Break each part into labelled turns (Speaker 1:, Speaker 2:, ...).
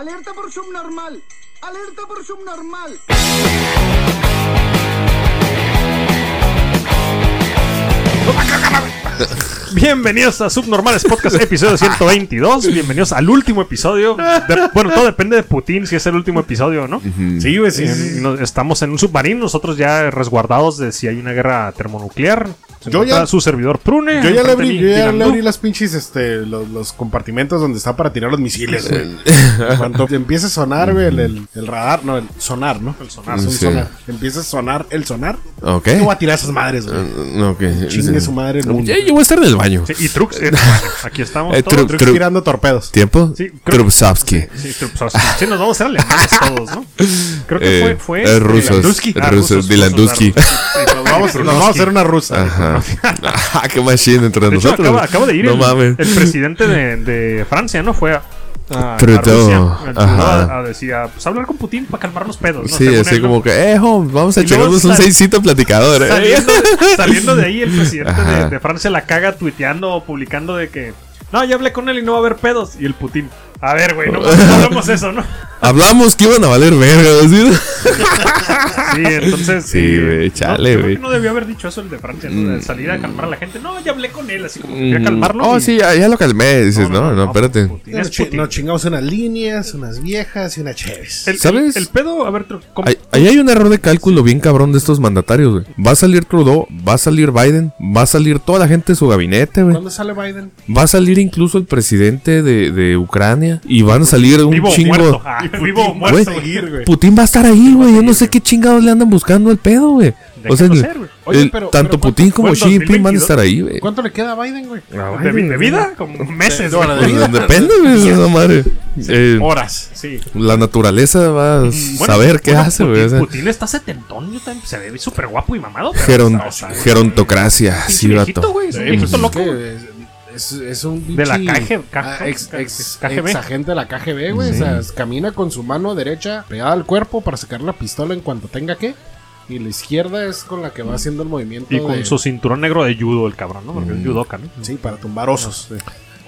Speaker 1: Alerta por subnormal. Alerta por subnormal.
Speaker 2: Bienvenidos a Subnormales Podcast, episodio 122. Bienvenidos al último episodio. De- bueno, todo depende de Putin si es el último episodio o no.
Speaker 3: Sí, güey, sí, sí, sí.
Speaker 2: no- estamos en un submarino, nosotros ya resguardados de si hay una guerra termonuclear. Se
Speaker 3: Yo ya-
Speaker 2: su servidor Prune.
Speaker 3: Yo ya le abrí, yo ya le abrí las pinches, este, los, los compartimentos donde está para tirar los misiles, güey. Cuando empiece a sonar, güey, el, el- el radar, no, el sonar, ¿no? El
Speaker 2: sonar.
Speaker 4: Sí.
Speaker 3: sonar. Empieza a sonar el sonar.
Speaker 4: Ok.
Speaker 3: Yo voy a tirar esas madres, güey.
Speaker 4: Ok.
Speaker 3: Chingue
Speaker 4: Sí.
Speaker 3: su madre el mundo.
Speaker 4: Ya, yo voy a estar en el baño.
Speaker 2: Sí, y Trux. eh, aquí estamos
Speaker 4: Eh,
Speaker 2: todos.
Speaker 4: Trux.
Speaker 3: Trucks
Speaker 4: Tru-
Speaker 3: tirando torpedos.
Speaker 4: ¿Tiempo?
Speaker 2: Sí. Sí, Trupsovsky. Sí, nos vamos a hacer alemanes todos, ¿no? Creo que
Speaker 4: Eh,
Speaker 2: fue. fue
Speaker 4: rusos.
Speaker 2: Dilandusky. Ah,
Speaker 4: Rusos,
Speaker 2: rusos,
Speaker 3: Nos vamos, nos vamos a hacer una rusa.
Speaker 4: Ajá. Ah, qué machine entre
Speaker 2: De hecho,
Speaker 4: nosotros.
Speaker 2: acaba, acaba de ir
Speaker 4: No
Speaker 2: el,
Speaker 4: mames.
Speaker 2: el presidente de, de Francia, ¿no? Fue a,
Speaker 4: Trudeau, ajá.
Speaker 2: a- decir, a, pues, hablar con Putin para calmar los pedos, ¿no?
Speaker 4: Sí,
Speaker 2: Según
Speaker 4: así
Speaker 2: él, ¿no?
Speaker 4: como que, eh, home, vamos a echarnos un seisito platicador. eh.
Speaker 2: Saliendo, saliendo de ahí, el presidente de, de Francia la caga tuiteando o publicando de que no, ya hablé con él y no va a haber pedos. Y el Putin, a ver, güey, no, no hablamos eso, ¿no?
Speaker 4: Hablamos que iban a valer verga, ¿sí?
Speaker 2: Sí, entonces.
Speaker 4: Sí,
Speaker 2: eh,
Speaker 4: güey,
Speaker 2: no,
Speaker 4: chale, güey.
Speaker 2: que no debió haber dicho eso el de Francia, ¿no? De
Speaker 4: Mm.
Speaker 2: salir a calmar a la gente. No, ya hablé con él, así como que quería calmarlo.
Speaker 4: Oh,
Speaker 2: y-
Speaker 4: sí, ya, ya lo calmé. Dices, no, no, espérate.
Speaker 2: Putin
Speaker 3: Nos,
Speaker 2: es
Speaker 3: chi-
Speaker 2: Putin.
Speaker 3: nos chingamos unas líneas, unas viejas y unas chéves.
Speaker 2: El,
Speaker 4: ¿Sabes?
Speaker 2: El, el pedo, a ver, ¿cómo-
Speaker 4: Ahí, ahí hay un error de cálculo bien cabrón de estos mandatarios, güey. Va a salir Trudeau, va a salir Biden, va a salir toda la gente de su gabinete, güey.
Speaker 3: ¿Cuándo sale Biden?
Speaker 4: Va a salir incluso el presidente de, de Ucrania y van a salir un
Speaker 2: vivo
Speaker 4: chingo.
Speaker 2: muerto. Ah, vivo
Speaker 3: Putin
Speaker 2: muerto.
Speaker 3: va a seguir, güey.
Speaker 4: Putin va a estar ahí, güey. Yo no sé qué chingados le andan buscando el pedo, güey. O sea,
Speaker 2: ser, güey.
Speaker 3: Oye,
Speaker 4: el-
Speaker 3: pero-
Speaker 4: tanto
Speaker 3: pero
Speaker 4: Putin como Xi Jinping van a
Speaker 2: 2022?
Speaker 4: estar ahí, güey.
Speaker 3: ¿Cuánto le queda a Biden, güey?
Speaker 2: ¿De, vi- de vida? Como meses,
Speaker 3: De-
Speaker 2: güey.
Speaker 4: depende, güey, esa madre. Eh,
Speaker 3: Horas.
Speaker 2: Sí.
Speaker 4: la naturaleza va a
Speaker 2: Bueno,
Speaker 4: saber qué
Speaker 2: bueno,
Speaker 4: hace,
Speaker 2: Putin,
Speaker 4: güey. o sea,
Speaker 2: Putin está setentón, yo también se ve súper guapo y mamado. pero
Speaker 4: geron- gerontocracia, sí,
Speaker 2: viejito,
Speaker 4: vato.
Speaker 2: güey. Es un
Speaker 3: Sí,
Speaker 2: viejito
Speaker 3: pues,
Speaker 2: loco.
Speaker 3: Es, es, un
Speaker 2: De la
Speaker 3: pinche-
Speaker 2: KG,
Speaker 3: ah, ex, ex,
Speaker 2: KGB.
Speaker 3: ex agente de la KGB, güey. O sea, camina con su mano derecha pegada al cuerpo para sacar la pistola en cuanto tenga que. Y la izquierda es con la que va haciendo el movimiento.
Speaker 2: Y con
Speaker 3: de-
Speaker 2: su cinturón negro de judo, el cabrón, ¿no? Porque es judoka, ¿no?
Speaker 3: Sí, para tumbar osos. Sí,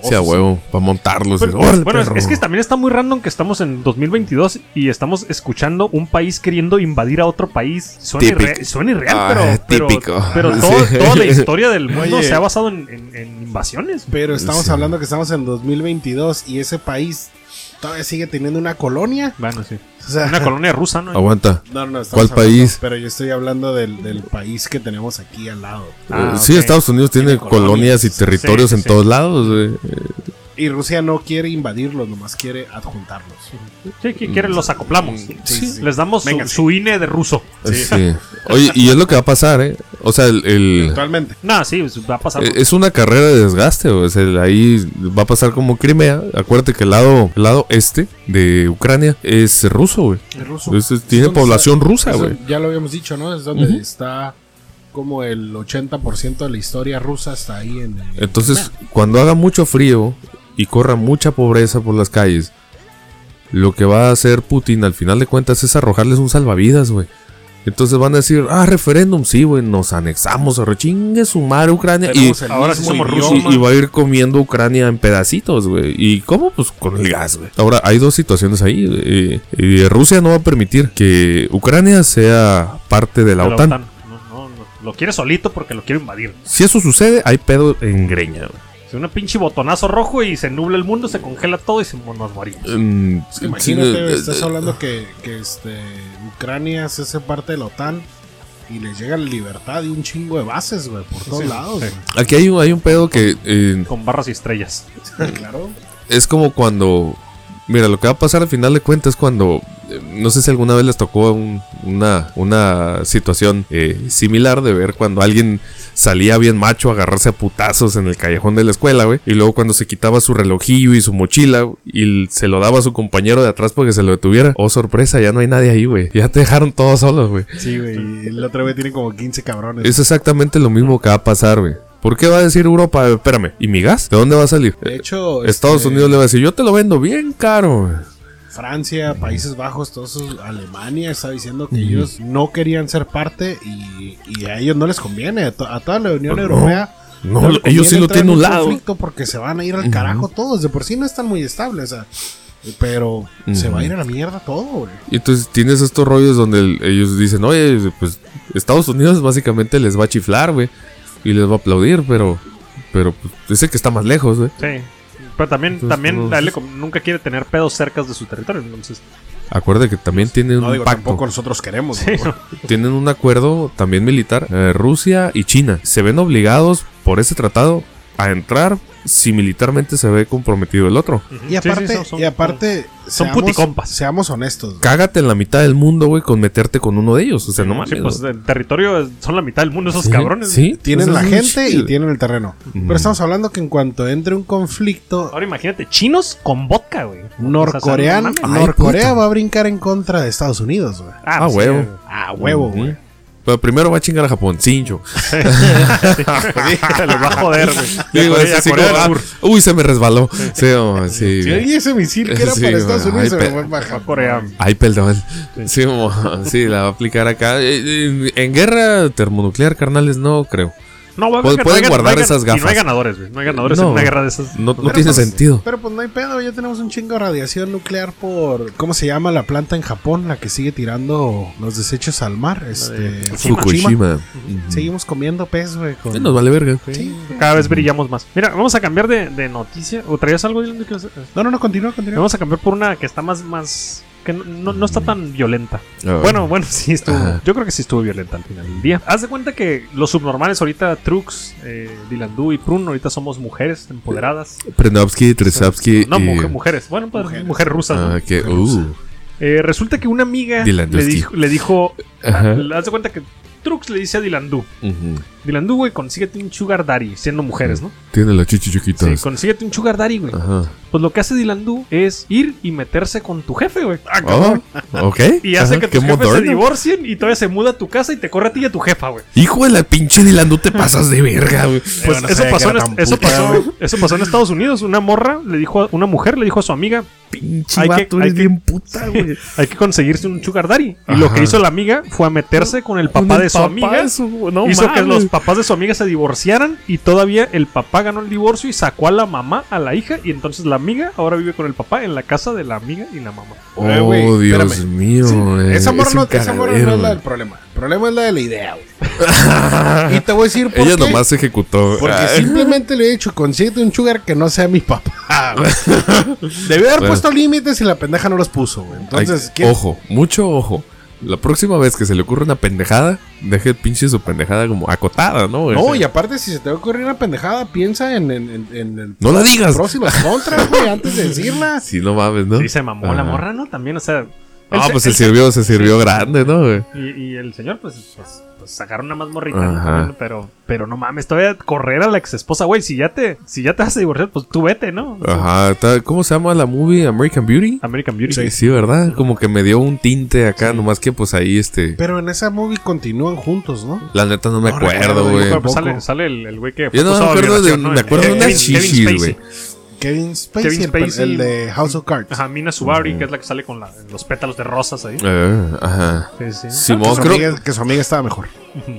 Speaker 4: a
Speaker 3: Osos.
Speaker 4: huevo, para montarlos.
Speaker 2: Pero, bueno, es,
Speaker 4: perro.
Speaker 2: es que también está muy random que estamos en 2022 y estamos escuchando un país queriendo invadir a otro país. Suena, irre- suena irreal,
Speaker 4: Ah,
Speaker 2: pero,
Speaker 4: típico.
Speaker 2: pero todo- toda la historia del mundo
Speaker 3: Oye.
Speaker 2: se ha basado en, en- en invasiones.
Speaker 3: Pero estamos
Speaker 4: Sí.
Speaker 3: hablando que estamos en 2022 y ese país todavía sigue teniendo una colonia.
Speaker 2: Bueno, sí.
Speaker 3: O sea,
Speaker 2: Una colonia rusa, ¿no?
Speaker 4: Aguanta.
Speaker 3: No, no,
Speaker 4: ¿Cuál
Speaker 3: hablando-
Speaker 4: país?
Speaker 3: Pero yo estoy hablando del, del país que tenemos aquí al lado.
Speaker 2: Ah,
Speaker 4: Eh, sí,
Speaker 2: ok.
Speaker 4: Estados Unidos tiene
Speaker 3: Tiene
Speaker 4: colonias
Speaker 3: colonias.
Speaker 4: y territorios
Speaker 2: Sí, sí,
Speaker 4: en
Speaker 2: sí.
Speaker 4: todos lados, güey.
Speaker 3: Y Rusia no quiere invadirlos, nomás quiere adjuntarlos.
Speaker 2: Sí, que quieren los acoplamos.
Speaker 3: Sí, sí.
Speaker 2: Les damos su, INE de ruso.
Speaker 4: Sí. Oye, y es lo que va a pasar, ¿eh? O sea, el, el-
Speaker 3: Actualmente.
Speaker 2: No, sí, pues, va a pasar.
Speaker 4: eh, es una carrera de desgaste. O sea, ahí va a pasar como Crimea. Acuérdate que el lado, el lado este de Ucrania es ruso, güey.
Speaker 3: El ruso.
Speaker 4: Es- es- tiene
Speaker 3: ¿Dónde
Speaker 4: población
Speaker 3: está?
Speaker 4: rusa, güey.
Speaker 3: Ya lo habíamos dicho, ¿no? Es donde está como el 80% de la historia rusa está ahí en... en
Speaker 4: Entonces, cuando haga mucho frío y corra mucha pobreza por las calles, lo que va a hacer Putin al final de cuentas es arrojarles un salvavidas, güey. Entonces van a decir, ah, referéndum, sí, güey, nos anexamos, rechingue su madre Ucrania. Y,
Speaker 2: ahora sí somos
Speaker 4: y- y va a ir comiendo Ucrania en pedacitos, güey. ¿Y cómo? Pues con el gas, güey. Ahora, hay dos situaciones ahí. Y Rusia no va a permitir que Ucrania sea parte de la,
Speaker 2: de la
Speaker 4: OTAN.
Speaker 2: OTAN. No, no, no, Lo quiere solito porque lo quiere invadir.
Speaker 4: Si eso sucede, hay pedo en greña, güey.
Speaker 2: Si un pinche botonazo rojo y se nubla el mundo, se congela todo y se, nos morimos.
Speaker 3: Es que imagínate,
Speaker 4: sí,
Speaker 3: estás hablando que, que este, Ucrania se hace parte de la OTAN y les llega la libertad y un chingo de bases, güey, por todos
Speaker 2: Sí,
Speaker 3: lados.
Speaker 2: sí.
Speaker 4: Aquí hay un, hay un pedo que eh,
Speaker 2: Con barras y estrellas.
Speaker 3: claro.
Speaker 4: es como cuando. Mira, lo que va a pasar al final de cuentas cuando. eh, No sé si alguna vez les tocó un- una, una situación eh, similar de ver cuando alguien salía bien macho a agarrarse a putazos en el callejón de la escuela, güey. Y luego cuando se quitaba su relojillo y su mochila y se lo daba a su compañero de atrás porque se lo detuviera. Oh, sorpresa, ya no hay nadie ahí, güey. Ya te dejaron todos solos, güey.
Speaker 3: Sí, güey. Y el otro güey tiene como 15 cabrones.
Speaker 4: Es exactamente lo mismo que va a pasar, güey. ¿Por qué va a decir Europa? Espérame, ¿y mi gas? ¿De dónde va a salir?
Speaker 3: De hecho,
Speaker 4: Estados
Speaker 3: este,
Speaker 4: Unidos le va a decir, yo te lo vendo bien caro. güey".
Speaker 3: Francia, Países Bajos, todos esos, Alemania está diciendo que ellos no querían ser parte y, y a ellos no les conviene. A, to- a toda la Unión
Speaker 4: Pues no.
Speaker 3: Europea.
Speaker 4: No, ellos sí lo tienen
Speaker 3: en
Speaker 4: un lado.
Speaker 3: conflicto porque se van a ir al carajo todos. De por sí no están muy estables. O sea, Pero se va a ir a la mierda todo, güey.
Speaker 4: Y entonces tienes estos rollos donde el- ellos dicen, oye, pues Estados Unidos básicamente les va a chiflar, güey. Y les va a aplaudir, pero... Pero pues, es el que está más lejos, güey.
Speaker 2: Sí. Pero también,
Speaker 4: Entonces,
Speaker 2: también
Speaker 4: no-
Speaker 2: a él le com- nunca quiere tener pedos cerca de su territorio. Entonces,
Speaker 4: Acuérdate que también tienen
Speaker 3: No
Speaker 4: un
Speaker 3: digo,
Speaker 4: pacto.
Speaker 3: tampoco nosotros queremos.
Speaker 2: sí, no.
Speaker 4: Tienen un acuerdo también militar. eh, Rusia y China se ven obligados por ese tratado a entrar si militarmente se ve comprometido el otro.
Speaker 3: Y
Speaker 2: Sí, sí,
Speaker 3: aparte,
Speaker 2: son- son-
Speaker 3: y aparte
Speaker 2: son
Speaker 3: seamos-
Speaker 2: puticompas.
Speaker 3: Seamos honestos. güey.
Speaker 4: Cágate en la mitad del mundo, güey, con meterte con uno de ellos. O sea, no mames.
Speaker 2: Sí, pues el territorio son la mitad del mundo esos
Speaker 4: Sí,
Speaker 2: cabrones.
Speaker 4: Sí.
Speaker 3: Tienen la gente y tienen el terreno. Pero estamos hablando que en cuanto entre un conflicto,
Speaker 2: Ahora imagínate, chinos con vodka, güey.
Speaker 3: Norcorean,
Speaker 2: O sea, no mames.
Speaker 4: Ay,
Speaker 3: Norcorea va a brincar en contra de Estados Unidos, güey.
Speaker 2: Ah,
Speaker 4: Ah,
Speaker 2: pues sí,
Speaker 4: huevo.
Speaker 3: A huevo,
Speaker 4: Ujú.
Speaker 3: güey.
Speaker 4: Pero primero va a chingar a Japón, cincho.
Speaker 2: Se les va a joder,
Speaker 4: Digo,
Speaker 2: Corea- Corea
Speaker 4: como, ah, uy, se me resbaló. Sí, oh, sí.
Speaker 3: Ese misil que era
Speaker 4: Sí,
Speaker 3: para Estados. Unidos se
Speaker 4: Ay,
Speaker 3: lo
Speaker 4: pe-
Speaker 3: fue
Speaker 2: A
Speaker 3: bajar.
Speaker 2: Corea.
Speaker 4: Ay, perdón. Sí, como- sí, la va a aplicar acá. Eh, eh, En guerra termonuclear, carnales, no creo.
Speaker 2: No,
Speaker 4: Pueden-
Speaker 2: no hay
Speaker 4: pueden guardar
Speaker 2: no hay
Speaker 4: esas
Speaker 2: Y no hay
Speaker 4: gafas.
Speaker 2: ganadores, güey. No hay ganadores
Speaker 4: No.
Speaker 2: en una guerra de esas.
Speaker 4: No, no tiene
Speaker 3: pues-
Speaker 4: sentido.
Speaker 3: Pero pues no hay pedo, ya tenemos un chingo de radiación nuclear por. ¿Cómo se llama la planta en Japón? La que sigue tirando los desechos al mar. Este.
Speaker 4: Fukushima.
Speaker 3: Seguimos comiendo pez, güey. con-
Speaker 4: Nos vale verga.
Speaker 3: Sí.
Speaker 2: Cada vez brillamos más. Mira, vamos a cambiar de, de noticia. ¿O traías algo, Dylan? de que-
Speaker 3: No, no, no, continúa, continúa.
Speaker 2: Vamos a cambiar por una que está más, más, que no, no- no está tan violenta. Bueno, bueno, sí estuvo.
Speaker 4: Ajá.
Speaker 2: Yo creo que sí estuvo violenta al final del día. Haz de cuenta que los subnormales ahorita, Trux, eh, Dilandú y Prun, ahorita somos mujeres empoderadas.
Speaker 4: Prenovsky, Tresavsky.
Speaker 2: No,
Speaker 4: y-
Speaker 2: mujer- mujeres. Bueno, pues
Speaker 3: Mujeres.
Speaker 2: mujeres rusas. ¿no?
Speaker 4: Ah, que, uh,
Speaker 2: Eh, resulta que una amiga le dijo, le dijo
Speaker 4: Ajá.
Speaker 2: haz de cuenta que Trux le dice a Dilandú, Dilandú, güey, consíguete un sugar daddy, siendo mujeres, ¿no?
Speaker 4: Tiene la chichi chiquita.
Speaker 2: Sí, consíguete un sugar daddy, güey.
Speaker 4: Ajá.
Speaker 2: Pues lo que hace Dilandú es ir y meterse con tu jefe, güey.
Speaker 4: Oh, ok.
Speaker 2: Y hace
Speaker 4: Ajá,
Speaker 2: que tus jefes se divorcien y todavía se muda a tu casa y te corre a ti y a tu jefa, güey.
Speaker 4: Hijo de la pinche Dylan, no te pasas de verga, güey.
Speaker 2: Pues
Speaker 3: no
Speaker 2: eso, pasó en, eso,
Speaker 3: puta,
Speaker 2: pasó, eso pasó en Estados Unidos. Una morra le dijo a, una mujer le dijo a su amiga,
Speaker 4: Pinche
Speaker 2: Hay que-
Speaker 4: vato,
Speaker 2: hay que-
Speaker 4: bien puta, güey.
Speaker 2: hay que conseguirse un sugar daddy. Y lo que hizo la amiga fue a meterse con el
Speaker 4: Con
Speaker 2: papá
Speaker 4: el
Speaker 2: de su
Speaker 4: papá
Speaker 2: amiga.
Speaker 4: de su- no
Speaker 2: hizo que los papás de su amiga se divorciaran y todavía el papá ganó el divorcio y sacó a la mamá, a la hija y entonces la amiga ahora vive con el papá en la casa de la amiga y la mamá.
Speaker 3: Eh, güey,
Speaker 4: Oh, Dios
Speaker 3: espérame.
Speaker 4: mío,
Speaker 3: Sí,
Speaker 4: güey.
Speaker 3: esa morra
Speaker 4: Es
Speaker 3: no, esa morra no es la del problema. El problema es la de la idea, güey. y te voy a decir por
Speaker 4: Ella
Speaker 3: qué.
Speaker 4: nomás ejecutó.
Speaker 3: Porque simplemente le he dicho, consíguete un sugar que no sea mi papá. Debió haber
Speaker 4: Bueno.
Speaker 3: puesto límites y la pendeja no los puso, güey. Entonces,
Speaker 4: Ay,
Speaker 3: ¿quién-
Speaker 4: ojo, mucho ojo. La próxima vez que se le ocurre una pendejada, deje pinche su pendejada como acotada, ¿no? güey?
Speaker 3: No, y aparte, si se te va a ocurrir una pendejada, piensa en, en, en- en el
Speaker 4: No la digas.
Speaker 3: pros y los contras, güey, antes de decirla.
Speaker 4: Sí, no mames, ¿no?
Speaker 2: Sí, se mamó la morra, ¿no? También, o sea.
Speaker 4: Ah,
Speaker 2: el
Speaker 4: pues
Speaker 2: se-
Speaker 4: se sirvió, se sirvió grande, ¿no? güey?
Speaker 2: Y, y el señor, pues, pues, pues, sacaron una más morrita, pero, pero no mames, todavía correr a la ex esposa, güey. Si ya te, si ya te vas a divorciar, pues tú vete, ¿no?
Speaker 4: Ajá, ¿cómo se llama la movie American Beauty?
Speaker 2: American Beauty.
Speaker 4: Sí, sí, ¿verdad? Como que me dio un tinte acá, nomás que pues ahí este...
Speaker 3: Pero en esa movie continúan juntos, ¿no?
Speaker 4: La neta no me
Speaker 3: No
Speaker 4: acuerdo, güey.
Speaker 2: Pues, sale, sale el el güey que
Speaker 4: Yo no me acuerdo de-
Speaker 2: ¿no?
Speaker 4: me acuerdo de unas
Speaker 2: Spacey.
Speaker 4: güey.
Speaker 3: Kevin Spacey,
Speaker 2: Kevin
Speaker 3: el pe-
Speaker 2: Spacey.
Speaker 3: El, de House of Cards.
Speaker 2: Ajá, Mina Subari, que es la que sale con la- los pétalos de rosas ahí.
Speaker 4: Eh, ajá.
Speaker 2: Sí, sí.
Speaker 4: Simón,
Speaker 3: que, su
Speaker 4: creo-
Speaker 3: amiga, que su amiga estaba mejor.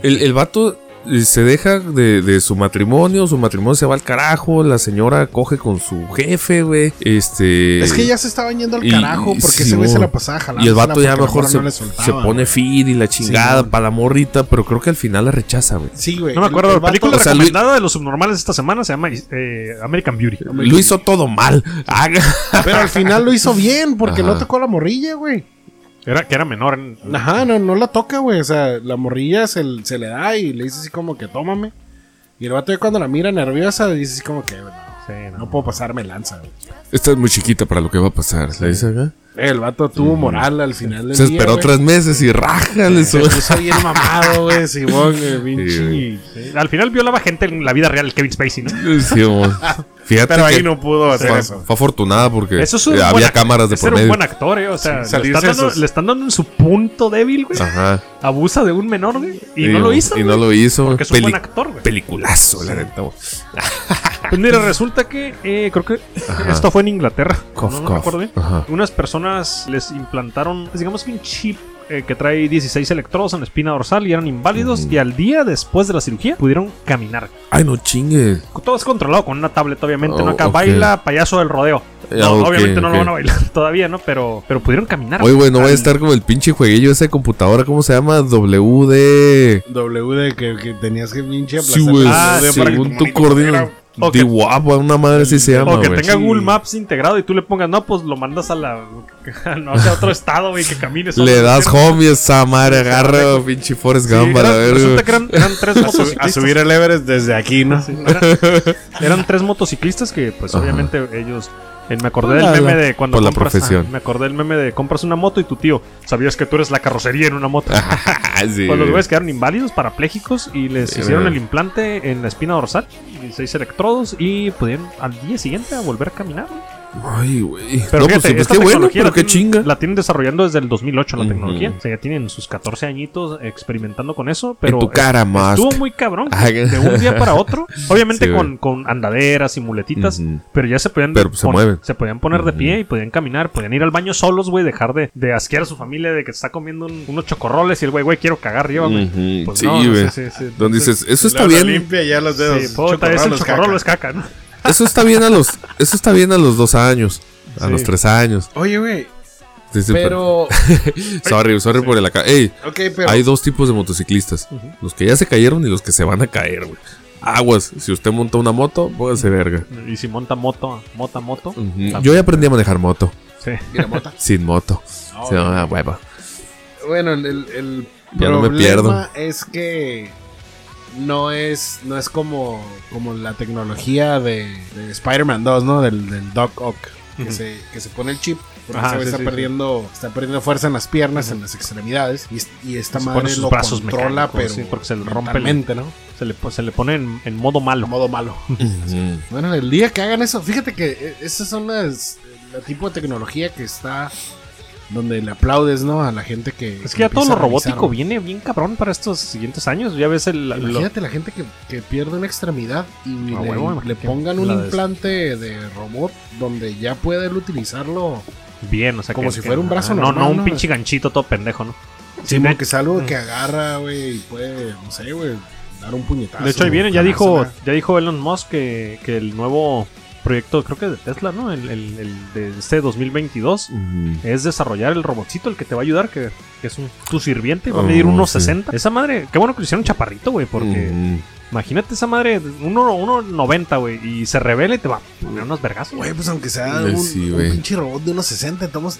Speaker 4: El, el vato se deja de, de su matrimonio, su matrimonio se va al carajo, la señora coge con su jefe, güey. Este.
Speaker 3: Es que ya se estaban yendo al
Speaker 4: y-
Speaker 3: carajo porque ese güey
Speaker 4: Simón.
Speaker 3: se la pasaba jalando.
Speaker 4: Y el vato ya mejor se, se pone
Speaker 3: fin
Speaker 4: feed y la chingada para la morrita, pero creo que al final la rechaza, güey.
Speaker 3: Sí, güey.
Speaker 2: No me acuerdo.
Speaker 3: el
Speaker 2: La
Speaker 3: vato-
Speaker 2: película
Speaker 4: o sea,
Speaker 2: recomendada de los subnormales esta semana se llama eh, American Beauty.
Speaker 4: Lo hizo todo mal.
Speaker 3: Pero al final lo hizo bien porque
Speaker 4: Ajá.
Speaker 3: no tocó la morrilla, güey.
Speaker 2: Era, que era menor. en-
Speaker 3: Ajá, no, no la toca, güey. O sea, la morrilla se, se le da y le dice así como que tómame. Y el vato ya cuando la mira nerviosa dice así como que no,
Speaker 2: Sí, no.
Speaker 3: no puedo pasarme lanza, güey.
Speaker 4: Esta es muy chiquita para lo que va a pasar. ¿Le dice acá?
Speaker 3: El vato tuvo moral al final del
Speaker 4: Se
Speaker 3: día,
Speaker 4: esperó tres meses y rájale
Speaker 3: Se
Speaker 4: su.
Speaker 3: puso bien mamado, güey, Simón,
Speaker 4: Sí.
Speaker 2: Al final violaba gente en la vida real, Kevin Spacey, ¿no?
Speaker 4: Sí. Fíjate
Speaker 3: Pero
Speaker 4: que
Speaker 3: ahí no pudo hacer
Speaker 4: fue,
Speaker 3: eso.
Speaker 4: fue afortunada porque
Speaker 2: Eso es un buen
Speaker 4: había cámaras de por
Speaker 2: era un
Speaker 4: medio.
Speaker 2: buen actor, eh. O sea,
Speaker 3: Sí,
Speaker 2: le, están dando,
Speaker 3: esos-
Speaker 2: le están dando en su punto débil, güey.
Speaker 4: Ajá.
Speaker 2: Abusa de un menor, güey. Y
Speaker 4: Sí,
Speaker 2: no lo hizo.
Speaker 4: Y no lo hizo.
Speaker 2: Porque es un
Speaker 4: Peli-
Speaker 2: buen actor, güey.
Speaker 4: Peliculazo, la neta.
Speaker 2: Pues mira, resulta que eh, creo que
Speaker 4: Ajá.
Speaker 2: esto fue en Inglaterra.
Speaker 4: Cough,
Speaker 2: no, no me acuerdo bien.
Speaker 4: Ajá.
Speaker 2: Unas personas les implantaron, digamos que un chip eh, que trae 16 electrodos en la espina dorsal y eran inválidos. Y al día después de la cirugía pudieron caminar.
Speaker 4: Ay, no chingue.
Speaker 2: Todo es controlado con una tablet, obviamente.
Speaker 4: Oh,
Speaker 2: no acá
Speaker 4: ok.
Speaker 2: baila payaso del rodeo.
Speaker 4: Ah,
Speaker 2: No, obviamente no lo van a bailar todavía, ¿no? Pero, pero pudieron caminar.
Speaker 4: Oye, güey, no vaya a estar como el pinche jueguillo ese de computadora, ¿cómo se llama? WD.
Speaker 3: W de que, que tenías que pinche
Speaker 4: Sí,
Speaker 3: aplastar
Speaker 4: güey.
Speaker 3: el
Speaker 2: Ah,
Speaker 4: según
Speaker 3: tu
Speaker 4: tu De guapo, una madre así se llama,
Speaker 2: O que tenga
Speaker 3: Sí.
Speaker 2: Google Maps integrado y tú le pongas, no, pues lo mandas a la. No sé, a otro estado, güey, que camines.
Speaker 4: Le das home y esa madre agarra pinche Forrest
Speaker 2: Sí,
Speaker 4: Gump a la
Speaker 2: eran-
Speaker 4: verga.
Speaker 2: resulta que eran, eran tres motociclistas.
Speaker 3: a subir el Everest desde aquí, ¿no?
Speaker 2: Sí, eran, eran tres motociclistas que, pues,
Speaker 4: Ajá.
Speaker 2: obviamente ellos. eh, me acordé del
Speaker 4: la-
Speaker 2: meme de cuando
Speaker 4: por la
Speaker 2: compras.
Speaker 4: profesión.
Speaker 2: ah, me acordé del meme de compras una moto y tu tío. Sabías que tú eres la carrocería en una moto.
Speaker 4: Sí,
Speaker 2: Pues los
Speaker 4: güey.
Speaker 2: güeyes quedaron inválidos, parapléjicos y les
Speaker 4: Sí,
Speaker 2: hicieron el implante en la espina dorsal, 16 electrodos y pudieron al día siguiente volver a caminar.
Speaker 4: Ay, güey.
Speaker 2: Pero
Speaker 4: no,
Speaker 2: fíjate,
Speaker 4: pues, pues
Speaker 2: esta
Speaker 4: qué bueno,
Speaker 2: tecnología
Speaker 4: pero
Speaker 2: la
Speaker 4: qué
Speaker 2: tienen-
Speaker 4: chinga.
Speaker 2: La tienen desarrollando desde el 2008 la
Speaker 4: Ujú.
Speaker 2: tecnología. O sea, ya tienen sus 14 añitos experimentando con eso. Pero
Speaker 4: tu cara, Musk.
Speaker 2: Estuvo muy cabrón. De un día para otro. Obviamente
Speaker 4: Sí,
Speaker 2: con, con andaderas y muletitas. Pero ya se podían,
Speaker 4: Pero, pues, se mueven.
Speaker 2: se podían poner de pie y podían caminar. Podían ir al baño solos, güey. Dejar de, de asquear a su familia de que se está comiendo un- unos chocorroles. Y el güey, güey, quiero cagar, llévame. Pues
Speaker 4: Sí,
Speaker 2: no, no,
Speaker 4: güey.
Speaker 2: sí, sí, sí.
Speaker 4: Donde dices, eso está bien.
Speaker 3: limpia ya los dedos.
Speaker 2: Sí, puta, es el
Speaker 3: Chocorrolos,
Speaker 2: chocorrolo
Speaker 3: caca.
Speaker 2: es caca, ¿no?
Speaker 4: Eso está bien a los, eso está bien a los dos años. A
Speaker 2: Sí.
Speaker 4: los tres años.
Speaker 3: Oye, güey,
Speaker 4: Sí, sí,
Speaker 3: pero...
Speaker 4: Sorry, sorry por el acá. Ey,
Speaker 3: pero...
Speaker 4: hay dos tipos de motociclistas. Los que ya se cayeron y los que se van a caer, güey. Aguas, si usted monta una moto, póngase verga.
Speaker 2: Y si monta moto, mota moto.
Speaker 4: Yo ya aprendí a manejar moto.
Speaker 2: Sí.
Speaker 3: Mira, mota.
Speaker 4: Sin moto.
Speaker 3: Ah,
Speaker 4: Se llama hueva.
Speaker 3: Bueno, el, el,
Speaker 4: no me
Speaker 3: problema
Speaker 4: pierdo.
Speaker 3: es que no es no es como, como la tecnología de, de Spider-Man 2, ¿no? Del, del Doc Ock, que,
Speaker 2: Ujú.
Speaker 3: se, que se pone el chip. Porque
Speaker 2: Ajá,
Speaker 3: güey
Speaker 2: sí,
Speaker 3: está,
Speaker 2: sí,
Speaker 3: perdiendo, está perdiendo fuerza en las piernas, en las extremidades. Y, y esta
Speaker 2: Se
Speaker 3: madre
Speaker 2: sus
Speaker 3: lo
Speaker 2: brazos
Speaker 3: controla,
Speaker 2: mecánicos,
Speaker 3: pero
Speaker 2: sí, porque se le rompe
Speaker 3: mentalmente, ¿no?
Speaker 2: Se le, se le pone en, en modo malo.
Speaker 3: Modo malo. Bueno, el día que hagan eso, fíjate que eh, esas son las el tipo de tecnología que está donde le aplaudes, ¿no? A la gente que
Speaker 2: Es que ya todo lo
Speaker 3: revisar,
Speaker 2: robótico viene bien cabrón para estos siguientes años. Ya ves el. lo-
Speaker 3: Imagínate la gente que, que pierde una extremidad y le, pongan un implante de robot donde ya puede él utilizarlo.
Speaker 2: bien, o sea,
Speaker 3: Como
Speaker 2: que-
Speaker 3: si fuera un brazo
Speaker 2: no,
Speaker 3: normal,
Speaker 2: No, un
Speaker 3: ¿no?
Speaker 2: pinche ganchito todo pendejo, ¿no?
Speaker 3: Sí,
Speaker 2: de-
Speaker 3: que es algo que agarra, güey, y puede, no sé, güey, dar un puñetazo.
Speaker 2: De hecho, ahí viene, ya dijo, ya dijo Elon Musk que, que el nuevo proyecto, creo que de Tesla, ¿no? El, el- el de este 2022
Speaker 4: Ujú.
Speaker 2: es desarrollar el robotcito, el que te va a ayudar, que, que es un, tu sirviente, va a
Speaker 4: Oh,
Speaker 2: medir
Speaker 4: sí.
Speaker 2: 1.60. Esa madre, qué bueno que le hicieron chaparrito, güey, porque imagínate esa madre, 1.90, güey, y se revela y te va a poner unos vergazos.
Speaker 3: Güey, pues aunque sea
Speaker 4: Eh,
Speaker 3: un,
Speaker 4: sí,
Speaker 3: un
Speaker 4: güey.
Speaker 3: pinche robot de unos 60, estamos,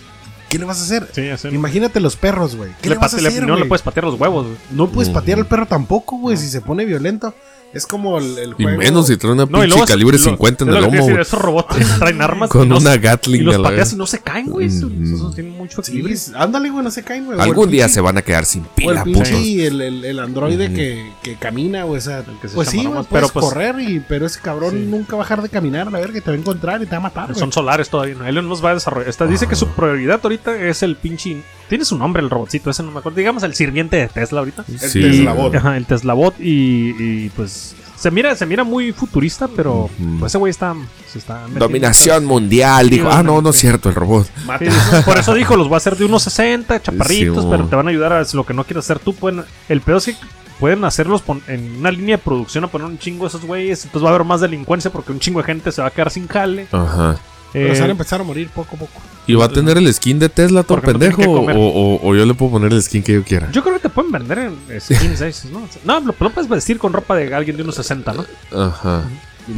Speaker 3: ¿qué le vas a hacer?
Speaker 2: Sí.
Speaker 3: Imagínate los perros, güey. ¿Qué
Speaker 2: Le
Speaker 3: le, vas a
Speaker 2: le-
Speaker 3: hacer,
Speaker 2: no le puedes patear los huevos, güey.
Speaker 3: No puedes patear al perro tampoco, güey, si se pone violento. Es como el, el
Speaker 4: Y
Speaker 3: juego...
Speaker 4: menos si trae una
Speaker 2: No, y
Speaker 4: pinche calibre
Speaker 2: lo-
Speaker 4: 50 en el lomo,
Speaker 2: decir, Esos robots traen armas
Speaker 4: Con
Speaker 2: y los-
Speaker 4: una
Speaker 2: y
Speaker 4: Gatling
Speaker 2: los
Speaker 4: a la
Speaker 2: pateas
Speaker 4: vez.
Speaker 2: y no se caen, güey. Esos,
Speaker 4: Mm.
Speaker 2: esos tienen mucho
Speaker 3: Sí,
Speaker 2: equilibrio.
Speaker 3: ándale, güey, no se caen, güey.
Speaker 4: Algún día se van a quedar sin pila, putos.
Speaker 3: el, el, el androide
Speaker 2: Ujú.
Speaker 3: que, que camina, güey, o sea,
Speaker 2: que se
Speaker 3: pues sí, puedes
Speaker 2: pero, pues,
Speaker 3: correr, y, pero ese cabrón
Speaker 2: Sí.
Speaker 3: nunca va a dejar de caminar, a la verga, que te va a encontrar y te va a matar.
Speaker 2: Son solares todavía. ¿no? Elon nos va a desarrollar. Esta, dice que su prioridad ahorita es el pinche. Tiene su nombre el robotcito, ese no me acuerdo. Digamos el sirviente de Tesla ahorita.
Speaker 3: El
Speaker 4: Sí.
Speaker 3: Teslabot.
Speaker 2: Ajá, el Teslabot y, y, pues. Se mira, se mira muy futurista, pero pues ese güey está. Se está
Speaker 4: Dominación mundial, dijo. Ah, no, no es cierto, el robot.
Speaker 2: Sí, por eso dijo, los voy a hacer de unos 60, chaparritos,
Speaker 4: Sí,
Speaker 2: pero te van a ayudar a lo que no quieres hacer tú. Pueden, el peor es que pueden hacerlos en una línea de producción a poner un chingo de esos güeyes. Entonces va a haber más delincuencia porque un chingo de gente se va a quedar sin jale.
Speaker 4: Aja.
Speaker 3: Pero
Speaker 2: Eh,
Speaker 3: se van a empezar a morir poco a poco.
Speaker 4: ¿Y va a tener el skin de Tesla todo
Speaker 2: no
Speaker 4: pendejo? O, o- o yo le puedo poner el skin que yo quiera?
Speaker 2: Yo creo que te pueden vender en skins esos, ¿no? No, lo, lo puedes vestir con ropa de alguien de unos 60, ¿no?
Speaker 4: Ajá.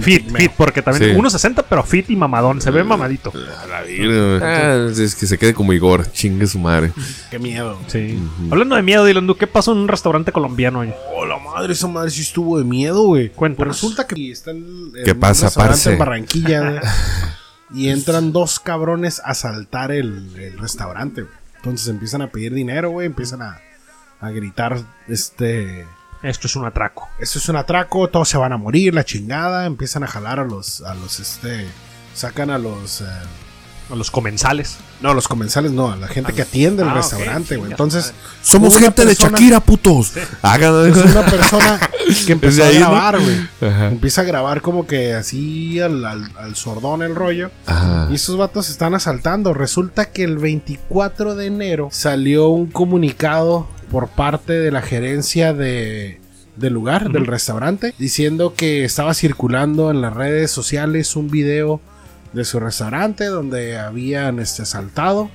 Speaker 2: Fit, fit, porque también
Speaker 4: Sí.
Speaker 2: unos 60, pero fit y mamadón, se ve mamadito.
Speaker 4: A la virgen. Ah, es que se quede como Igor. Chingue su madre.
Speaker 3: Qué miedo.
Speaker 2: Sí. Hablando de miedo, Dylan, ¿tú ¿qué pasó en un restaurante colombiano hoy?
Speaker 3: Oh, la madre, esa madre sí estuvo de miedo, güey.
Speaker 2: Cuéntanos.
Speaker 3: Pues resulta que está en, en
Speaker 4: ¿Qué
Speaker 3: un
Speaker 4: pasa,
Speaker 3: restaurante
Speaker 4: parce?
Speaker 3: en Barranquilla, güey, y entran dos cabrones a asaltar el, el restaurante, güey. Entonces empiezan a pedir dinero, güey, empiezan a, a gritar, este...
Speaker 2: Esto es un atraco.
Speaker 3: Esto es un atraco, todos se van a morir, la chingada. Empiezan a jalar a los, a los, este... Sacan a los... eh,
Speaker 2: A los comensales.
Speaker 3: no, a los comensales no, a la gente que atiende el
Speaker 2: Ah,
Speaker 3: restaurante, güey. Entonces...
Speaker 4: Somos gente de Shakira, putos. Hagan
Speaker 3: Es una persona que empezó
Speaker 4: ahí,
Speaker 3: a grabar, güey.
Speaker 4: Ajá.
Speaker 3: Empieza a grabar como que así al, al, al sordón el rollo.
Speaker 4: Ajá.
Speaker 3: Y esos vatos se están asaltando. Resulta que el 24 de enero salió un comunicado por parte de la gerencia de, del lugar, del restaurante, diciendo que estaba circulando en las redes sociales un video de su restaurante donde habían este, asaltado,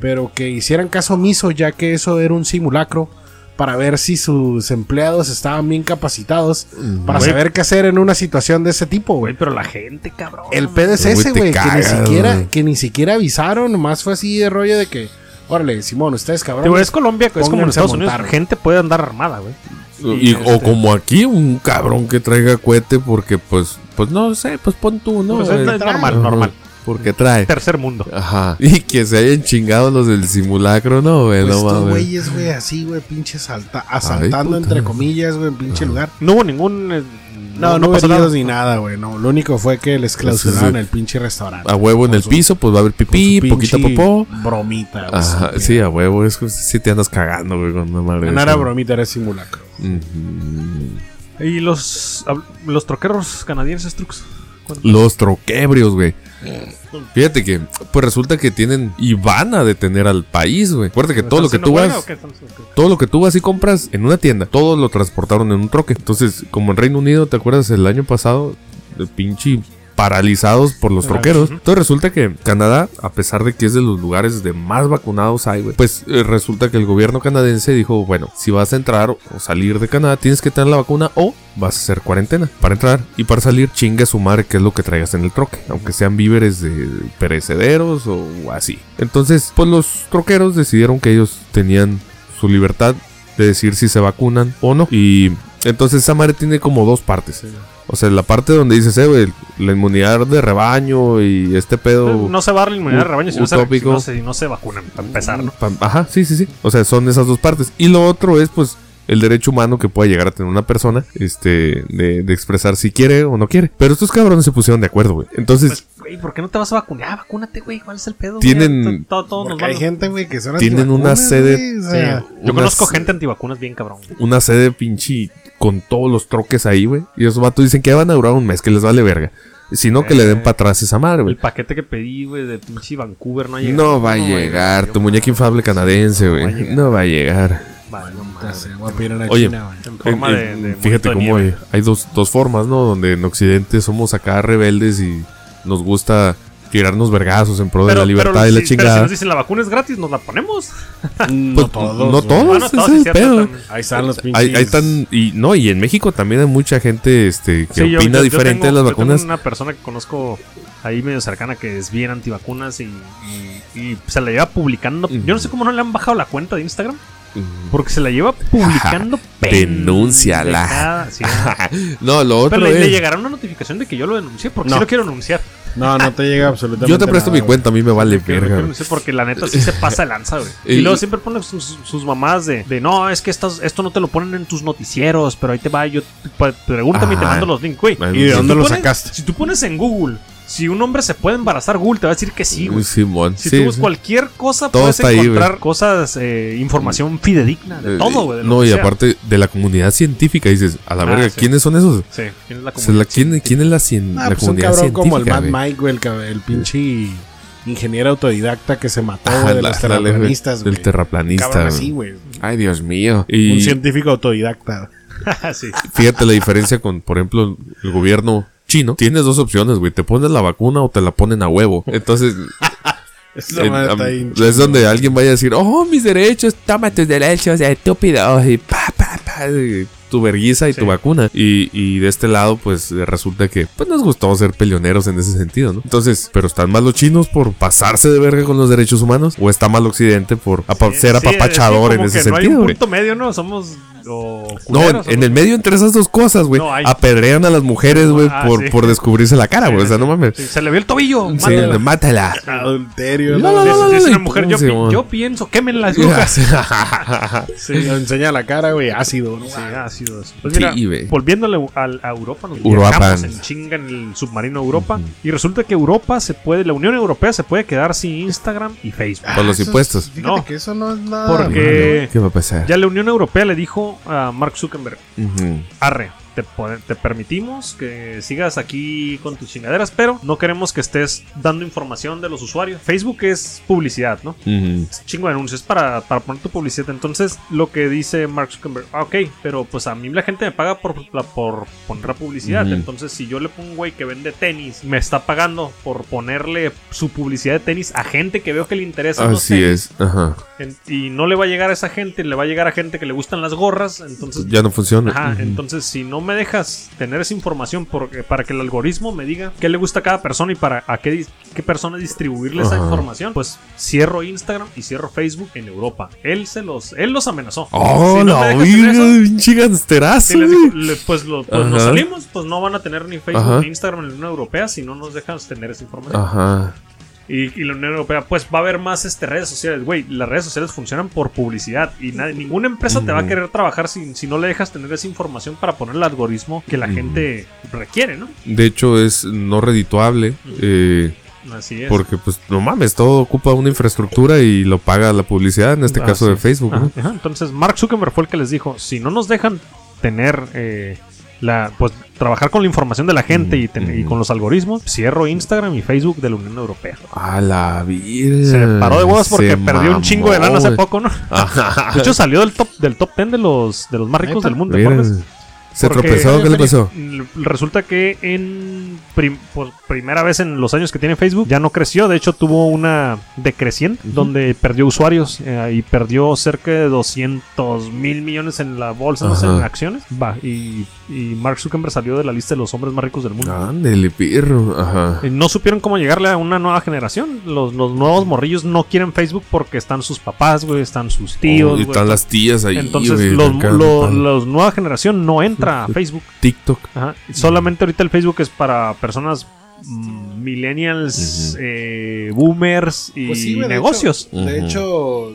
Speaker 3: pero que hicieran caso omiso ya que eso era un simulacro para ver si sus empleados estaban bien capacitados para saber qué hacer en una situación de ese tipo,
Speaker 2: Güey, pero la gente, cabrón.
Speaker 3: El pedo es
Speaker 4: Güey,
Speaker 3: que ni siquiera que ni siquiera avisaron, nomás fue así de rollo de que, órale, Simón, ustedes cabrón.
Speaker 2: Digo, es Colombia, es como en Estados Unidos.
Speaker 3: montar,
Speaker 2: gente puede andar armada, güey.
Speaker 4: Y-
Speaker 2: Y
Speaker 4: O como aquí, un cabrón que traiga cohete porque, pues, pues no sé, pues pon tú, ¿no?
Speaker 2: Pues es
Speaker 4: Eh,
Speaker 2: normal, normal.
Speaker 4: Porque trae.
Speaker 2: Tercer mundo.
Speaker 4: Ajá. Y que se hayan chingado los del simulacro, no, güey,
Speaker 3: Pues
Speaker 4: no
Speaker 3: estos güeyes, güey, así, güey, pinche salta- asaltando entre comillas, güey, en pinche lugar.
Speaker 2: No hubo ningún. eh,
Speaker 3: No, no, hubo heridos ni nada, güey. No, lo único fue que les clausuraron
Speaker 4: sí.
Speaker 3: el pinche restaurante.
Speaker 4: A huevo en el
Speaker 3: su-
Speaker 4: piso, pues va a haber pipí, poquita popó.
Speaker 3: Bromita. güey,
Speaker 4: Ajá, sí, a huevo, es que sí te andas cagando, güey, con una madre.
Speaker 3: No era bromita, era simulacro.
Speaker 4: Ujú.
Speaker 2: Y los, los troqueros canadienses. ¿Cuántos?
Speaker 4: Los troquebrios, güey. Fíjate que, pues resulta que tienen y van a detener al país, güey. Acuérdate que todo lo que
Speaker 2: ¿Están
Speaker 4: tú vas, todo lo que tú vas y compras en una tienda, todo lo transportaron en un troque. Entonces, como en Reino Unido, ¿te acuerdas el año pasado? El pinche paralizados por los troqueros. Entonces resulta que Canadá, a pesar de que es de los lugares de más vacunados hay, güey, pues eh, resulta que el gobierno canadiense dijo, bueno, si vas a entrar o salir de Canadá, tienes que tener la vacuna o vas a hacer cuarentena para entrar y para salir chingue su madre que es lo que traigas en el troque, aunque sean víveres de perecederos o así. Entonces, pues los troqueros decidieron que ellos tenían su libertad de decir si se vacunan o no. Y entonces esa madre tiene como dos partes. O sea, la parte donde dices, eh, güey, la inmunidad de rebaño y este pedo.
Speaker 2: No se va a dar la inmunidad de rebaño si no, se, si, no se, si no se vacunan, para empezar. ¿no?
Speaker 4: Ajá, sí, sí, sí. O sea, son esas dos partes. Y lo otro es, pues, el derecho humano que pueda llegar a tener una persona, este, de, de expresar si quiere o no quiere. Pero estos cabrones se pusieron de acuerdo, güey. Entonces,
Speaker 2: Pues, güey, ¿por qué no te vas a vacunar? Ah, vacúnate, güey. ¿Cuál es el pedo?
Speaker 4: Tienen-?
Speaker 2: Todo, todo nos
Speaker 3: Porque hay gente, güey, que son
Speaker 4: Tienen una sede-
Speaker 3: güey, o
Speaker 2: Sí,
Speaker 3: sea,
Speaker 2: Yo conozco gente antivacunas bien cabrón.
Speaker 4: una sede pinche con todos los troques ahí, güey. Y esos vatos dicen que ya van a durar un mes, que les vale verga. Si no, que le den para atrás esa madre,
Speaker 2: El
Speaker 4: güey.
Speaker 2: paquete que pedí, güey, de pinche Vancouver no ha llegado.
Speaker 4: No va a llegar. Tu muñeca inflable canadiense, güey. No va a llegar.
Speaker 2: Vale, no
Speaker 4: Oye.
Speaker 2: En
Speaker 4: fíjate cómo hay, hay dos, dos formas, ¿no? Donde en Occidente somos acá rebeldes y nos gusta tirarnos vergazos en pro de la libertad y la
Speaker 2: si, pero si
Speaker 4: chingada.
Speaker 2: nos dicen la vacuna es gratis, nos la ponemos.
Speaker 3: No
Speaker 4: Pues,
Speaker 3: todos.
Speaker 4: no todos,
Speaker 2: Bueno,
Speaker 4: ese
Speaker 2: todos,
Speaker 4: es
Speaker 2: cierto.
Speaker 3: Ahí están los pinches.
Speaker 4: Ahí, ahí están, y no, y en México también hay mucha gente este, que
Speaker 2: Sí,
Speaker 4: opina
Speaker 2: yo- yo
Speaker 4: diferente
Speaker 2: tengo-
Speaker 4: de las
Speaker 2: yo tengo
Speaker 4: vacunas.
Speaker 2: una persona que conozco ahí medio cercana que es bien antivacunas y, y, y se la lleva publicando. Yo no sé cómo no le han bajado la cuenta de Instagram. Porque se la lleva publicando.
Speaker 4: Denúnciala.
Speaker 2: sí.
Speaker 4: no, lo otro
Speaker 2: Pero le, llegará una notificación de que yo lo denuncié porque
Speaker 3: No.
Speaker 2: sí lo quiero denunciar.
Speaker 3: No, no te llega absolutamente
Speaker 4: Yo te presto
Speaker 3: nada,
Speaker 4: mi cuenta, a mí me vale verga.
Speaker 2: porque la neta sí se pasa de lanza, güey. Y,
Speaker 4: Y-
Speaker 2: luego siempre pone sus, sus mamás de, de no, es que estas, esto no te lo ponen en tus noticieros, pero ahí te va, yo pa- pregúntame y te
Speaker 4: Ajá.
Speaker 2: mando los links, güey.
Speaker 3: ¿Y de dónde lo
Speaker 2: pones-
Speaker 3: sacaste?
Speaker 2: Si tú pones en Google, si un hombre se puede embarazar, Google te va a decir que sí, güey.
Speaker 4: Simón.
Speaker 2: Si
Speaker 4: sí,
Speaker 2: tú buscas
Speaker 4: sí.
Speaker 2: cualquier cosa,
Speaker 4: Todo
Speaker 2: puedes
Speaker 4: ahí,
Speaker 2: encontrar cosas, eh, información fidedigna de
Speaker 4: Eh,
Speaker 2: todo, güey.
Speaker 4: No, y
Speaker 2: sea.
Speaker 4: aparte de la comunidad científica, dices, a la
Speaker 2: Ah,
Speaker 4: verga,
Speaker 2: sí.
Speaker 4: ¿quiénes son esos?
Speaker 2: Sí, ¿quién es la
Speaker 4: O sea, la-
Speaker 2: comunidad?
Speaker 4: ¿quién, quién es la, cien-
Speaker 3: Ah,
Speaker 4: la
Speaker 3: pues un
Speaker 4: comunidad
Speaker 3: cabrón como el
Speaker 4: científica?
Speaker 3: Mad? Mike, güey, el, el pinche ingeniero autodidacta que se mató,
Speaker 4: Ah,
Speaker 3: de
Speaker 4: la-
Speaker 3: los
Speaker 4: la- la-
Speaker 3: terraplanistas, güey.
Speaker 4: Del terraplanista.
Speaker 3: Cabrón
Speaker 4: güey.
Speaker 3: así, güey.
Speaker 4: Ay, Dios mío.
Speaker 3: Un científico autodidacta.
Speaker 2: sí.
Speaker 4: fíjate la diferencia con, por ejemplo, el gobierno chino. Tienes dos opciones, güey. Te pones la vacuna o te la ponen a huevo. Entonces, en- es donde alguien vaya a decir, oh, mis derechos, toma tus derechos, estúpido. Y pa, pa, pa, y tu verguiza y
Speaker 2: Sí.
Speaker 4: tu vacuna. Y, y de este lado, pues resulta que pues nos gustó ser peleoneros en ese sentido, ¿no? Entonces, ¿pero están mal los chinos por pasarse de verga con los derechos humanos? ¿O está mal Occidente por apa- ser
Speaker 2: Sí,
Speaker 4: apapachador en ese
Speaker 2: que No hay
Speaker 4: sentido?
Speaker 2: un
Speaker 4: güey?
Speaker 2: punto medio, ¿no? Somos.
Speaker 4: No, en, el medio entre esas dos cosas, güey,
Speaker 2: No
Speaker 4: apedrean a las mujeres, güey,
Speaker 2: Ah,
Speaker 4: por,
Speaker 2: sí.
Speaker 4: por descubrirse la cara, güey. O sea, no mames.
Speaker 2: Sí, se le vio el tobillo.
Speaker 4: Sí,
Speaker 2: mátala.
Speaker 4: mátala.
Speaker 3: Adulterio.
Speaker 4: No,
Speaker 3: ¿no?
Speaker 4: no, no,
Speaker 2: una mujer,
Speaker 4: ¿cómo
Speaker 2: yo, pi- yo pienso, quemen las brujas. Sí,
Speaker 3: Lo enseña la cara, güey, ácido. ¿no?
Speaker 2: Sí, sido eso. Pues
Speaker 4: Sí,
Speaker 2: mira,
Speaker 4: güey.
Speaker 2: volviéndole al- a, Europa, nos
Speaker 4: Europa.
Speaker 2: en chinga en el submarino Europa y resulta que Europa se puede, la Unión Europea se puede quedar sin Instagram y Facebook.
Speaker 4: Por los
Speaker 3: es-
Speaker 4: impuestos.
Speaker 2: No.
Speaker 3: que eso no es nada.
Speaker 2: Porque
Speaker 4: ¿Qué va a pasar?
Speaker 2: ya la Unión Europea le dijo a Mark Zuckerberg,
Speaker 4: Ujú.
Speaker 2: arre, te, te permitimos que sigas aquí con tus chingaderas, pero no queremos que estés dando información de los usuarios. Facebook es publicidad, ¿no?
Speaker 4: Ujú.
Speaker 2: Es chingo de anuncios para, para poner tu publicidad. Entonces, lo que dice Mark Zuckerberg, ah, ok, pero pues a mí la gente me paga por, la- por poner la publicidad. Entonces, si yo le pongo un güey que vende tenis, me está pagando por ponerle su publicidad de tenis a gente que veo que le interesa.
Speaker 4: Así es. Ajá.
Speaker 2: en- y no le va a llegar a esa gente, le va a llegar a gente que le gustan las gorras. Entonces,
Speaker 4: Ya no funciona.
Speaker 2: Ajá, entonces si no me dejas tener esa información porque, para que el algoritmo me diga qué le gusta a cada persona y para a qué, qué persona distribuirle esa información, pues cierro Instagram y cierro Facebook en Europa. Él se los, él los amenazó.
Speaker 4: Oh,
Speaker 2: Si no
Speaker 4: la pinche
Speaker 2: si pues, lo- pues nos salimos, pues no van a tener ni Facebook
Speaker 4: Ajá.
Speaker 2: ni Instagram en la Unión Europea si no nos dejas tener esa información.
Speaker 4: Ajá.
Speaker 2: Y, y la Unión Europea, pues va a haber más este, redes sociales, güey. Las redes sociales funcionan por publicidad y nadie- ninguna empresa te va a querer trabajar si, si no le dejas tener esa información para poner el algoritmo que la gente requiere, ¿no?
Speaker 4: De hecho, es no redituable. eh,
Speaker 2: Así es.
Speaker 4: porque, pues, no mames, todo ocupa una infraestructura y lo paga la publicidad, en este
Speaker 2: Así
Speaker 4: caso de. Facebook.
Speaker 2: Ajá,
Speaker 4: ¿no?
Speaker 2: ajá. Entonces, Mark Zuckerberg fue el que les dijo: si no nos dejan tener. eh, la, pues trabajar con la información de la gente y, ten- y
Speaker 4: Ujú.
Speaker 2: con los algoritmos, cierro Instagram y Facebook de la Unión Europea.
Speaker 4: A la vida.
Speaker 2: Se paró de huevos porque perdió un chingo de lana hace poco, ¿no?
Speaker 4: Ajá.
Speaker 2: De hecho, salió del top del top 10 de los, de los más ricos del mundo.
Speaker 4: se
Speaker 2: Porque-
Speaker 4: tropezó, ¿qué le pasó?
Speaker 2: Resulta que en prim- por primera vez en los años que tiene Facebook ya no creció, de hecho tuvo una decreciente donde perdió usuarios eh, y perdió cerca de 200 mil millones en la bolsa, no sé,
Speaker 4: Ajá.
Speaker 2: en acciones. Va, y, y Mark Zuckerberg salió de la lista de los hombres más ricos del mundo.
Speaker 4: Ándele, pirro. Ajá.
Speaker 2: Y No supieron cómo llegarle a una nueva generación. Los, los nuevos morrillos no quieren Facebook porque están sus papás, güey, están sus tíos.
Speaker 4: Oh, y
Speaker 2: güey,
Speaker 4: están las tías ahí.
Speaker 2: Entonces,
Speaker 4: güey,
Speaker 2: los,
Speaker 4: acá,
Speaker 2: los nueva generación no entra a Facebook.
Speaker 4: TikTok.
Speaker 2: Ajá. Solamente ahorita el Facebook es para personas mm, millennials, eh, boomers y
Speaker 3: Pues sí, güey, de
Speaker 2: negocios.
Speaker 3: hecho- de hecho,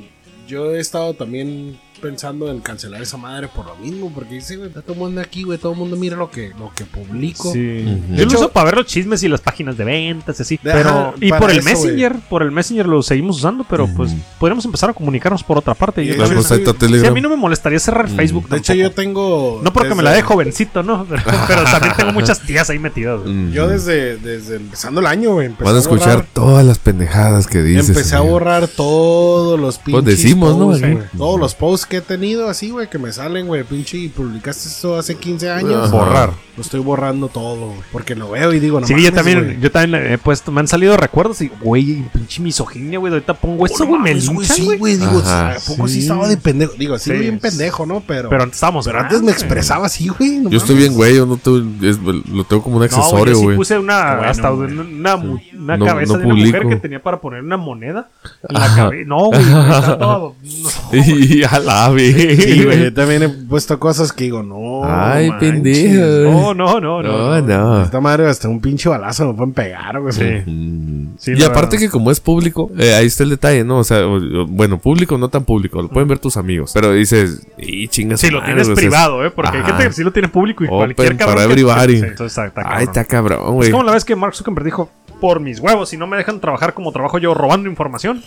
Speaker 3: yo he estado también pensando en cancelar esa madre por lo mismo, porque dice, güey, está todo el mundo aquí, güey, todo el mundo mira lo que, lo que publico.
Speaker 2: Sí.
Speaker 4: Ujú.
Speaker 2: Yo lo
Speaker 3: hecho-
Speaker 2: uso para ver los chismes y las páginas de ventas y así.
Speaker 3: De-
Speaker 2: Pero,
Speaker 3: ajá,
Speaker 2: y por el
Speaker 3: eso,
Speaker 2: Messenger, por el Messenger lo seguimos usando, pero pues
Speaker 4: Ujú.
Speaker 2: podríamos empezar a comunicarnos por otra parte.
Speaker 3: Y de hecho,
Speaker 4: está
Speaker 3: sí,
Speaker 2: sí, a mí no me molestaría cerrar
Speaker 4: Mm.
Speaker 2: Facebook.
Speaker 3: De hecho,
Speaker 2: tampoco.
Speaker 3: yo tengo...
Speaker 2: No porque me
Speaker 3: desde-
Speaker 2: la dejo jovencito, ¿no? Pero, pero también tengo muchas tías ahí metidas.
Speaker 3: Yo desde, desde empezando el año, güey, empecé
Speaker 4: Van a escuchar
Speaker 3: borrar-
Speaker 4: todas las pendejadas que dices.
Speaker 3: Empecé a
Speaker 4: amigo.
Speaker 3: borrar todos los pinches
Speaker 4: decimos, ¿no?
Speaker 3: posts,
Speaker 4: Aquí.
Speaker 3: güey. Todos los posts que he tenido así, güey, que me salen, güey, pinche, y publicaste eso hace 15 años.
Speaker 4: Ajá.
Speaker 2: Borrar.
Speaker 3: Lo estoy borrando todo, güey, porque lo veo y digo, no
Speaker 2: sí, yo
Speaker 3: mames,
Speaker 2: también,
Speaker 3: güey.
Speaker 2: yo también he puesto, me han salido recuerdos y, güey, pinche misoginia, güey, ahorita pongo eso,
Speaker 3: no
Speaker 2: güey, me linchan,
Speaker 3: Sí,
Speaker 2: güey.
Speaker 3: digo,
Speaker 4: Ajá,
Speaker 3: ¿a poco sí.
Speaker 2: sí.
Speaker 3: estaba de pendejo? Digo, sí,
Speaker 2: Sí.
Speaker 3: bien pendejo, ¿no? Pero,
Speaker 2: Pero antes estábamos
Speaker 3: pero antes me expresaba así, güey. no
Speaker 4: Yo estoy bien, güey. Yo no tengo, es- lo tengo como un
Speaker 2: güey,
Speaker 4: accesorio,
Speaker 2: yo sí
Speaker 4: güey.
Speaker 2: puse una,
Speaker 3: Bueno,
Speaker 2: hasta
Speaker 3: güey.
Speaker 2: una, una, mu- una
Speaker 4: No-
Speaker 2: cabeza
Speaker 4: no
Speaker 2: de una mujer que tenía para poner una moneda en la cabeza. No, güey, está todo- no.
Speaker 4: y a la
Speaker 3: Sí, güey, yo también he puesto cosas que digo, no.
Speaker 4: Ay, pendejo.
Speaker 2: No, no, no, no.
Speaker 4: No, no.
Speaker 3: Esta madre hasta un pinche balazo me pueden pegar, güey.
Speaker 2: Sí.
Speaker 4: Mm.
Speaker 2: Sí,
Speaker 4: y aparte
Speaker 2: verdad.
Speaker 4: que como es público, eh, ahí está el detalle, ¿no? O sea, bueno, público no tan público, lo pueden ver tus amigos. Pero dices, y chingas.
Speaker 2: Si lo tienes privado, ¿eh? Porque hay
Speaker 4: Ajá.
Speaker 2: gente que sí lo tiene público y
Speaker 4: Open
Speaker 2: cualquier cabrón.
Speaker 4: para
Speaker 2: que-
Speaker 4: everybody.
Speaker 2: Sí, entonces está, está
Speaker 4: Ay,
Speaker 2: cabrón.
Speaker 4: está cabrón,
Speaker 2: Es
Speaker 4: güey.
Speaker 2: como la vez que Mark Zuckerberg dijo, por mis huevos, si no me dejan trabajar como trabajo yo robando información,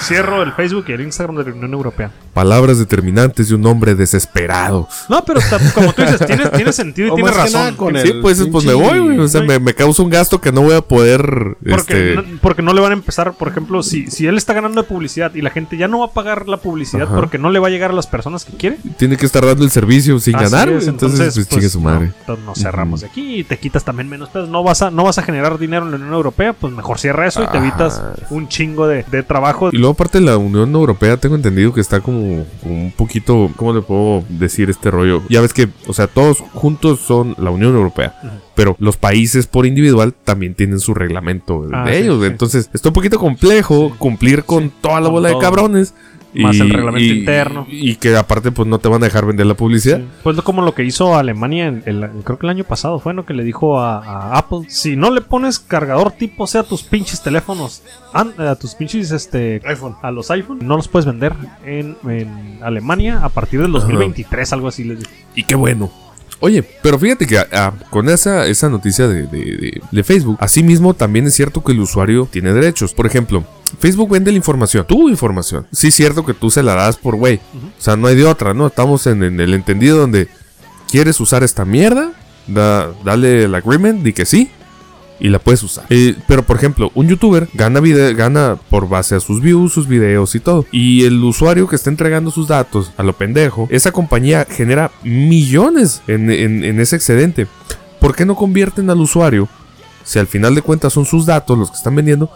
Speaker 2: cierro el Facebook y el Instagram de la Unión Europea.
Speaker 4: Palabras determinantes de un hombre desesperado.
Speaker 2: No, pero está- como tú dices, tiene, tiene sentido y
Speaker 3: O
Speaker 2: tiene razón.
Speaker 3: con
Speaker 4: Sí, pues, pues me voy, güey. O sea, me, me causa un gasto que no voy a poder.
Speaker 2: Porque,
Speaker 4: este,
Speaker 2: no, porque no le van a empezar, por ejemplo, si, si él está ganando de publicidad y la gente ya no va a pagar la publicidad
Speaker 4: Ajá.
Speaker 2: porque no le va a llegar a las personas que quiere.
Speaker 4: Tiene que estar dando el servicio sin
Speaker 2: Así
Speaker 4: ganar,
Speaker 2: es,
Speaker 4: güey. Entonces, pues, chingue su
Speaker 2: no,
Speaker 4: madre.
Speaker 2: entonces nos cerramos de aquí y te quitas también menos pesos. No vas a, no vas a generar dinero en la Unión Europea, pues mejor cierra eso y te
Speaker 4: Ajá.
Speaker 2: evitas un chingo de, de trabajo.
Speaker 4: Y luego, aparte, la Unión Europea, tengo entendido que está como, como un poquito. ¿Cómo le puedo decir este rollo? Ya ves que, o sea, todos juntos son la Unión Europea. Pero los países por individual también tienen su reglamento de
Speaker 2: Ah, sí,
Speaker 4: ellos.
Speaker 2: sí.
Speaker 4: Entonces, está un poquito complejo cumplir con toda la
Speaker 2: con
Speaker 4: bola
Speaker 2: todo.
Speaker 4: de cabrones.
Speaker 2: Más el reglamento interno.
Speaker 4: Y que aparte, pues no te van a dejar vender la publicidad.
Speaker 2: Sí. Pues como lo que hizo Alemania, en el- creo que el año pasado fue, ¿no? Que le dijo a, a Apple, si no le pones cargador tipo C a tus pinches teléfonos, an- a tus pinches, este,
Speaker 3: iPhone.
Speaker 2: a los iPhone, no los puedes vender en, en Alemania a partir del 2023, algo así les dijo.
Speaker 4: Y qué bueno. Oye, pero fíjate que ah, con esa, esa noticia de, de, de- de Facebook, asimismo también es cierto que el usuario tiene derechos. Por ejemplo, Facebook vende la información, tu información. Sí es cierto que tú se la das por güey. O sea, no hay de otra, ¿no? Estamos en, en el entendido donde ¿quieres usar esta mierda? Da, dale el agreement, di que sí. Y la puedes usar. Eh, pero por ejemplo, un youtuber gana, vide- gana por base a sus views, sus videos y todo. Y el usuario que está entregando sus datos a lo pendejo, esa compañía genera millones en, en- en ese excedente. ¿Por qué no convierten al usuario? Si al final de cuentas son sus datos los que están vendiendo,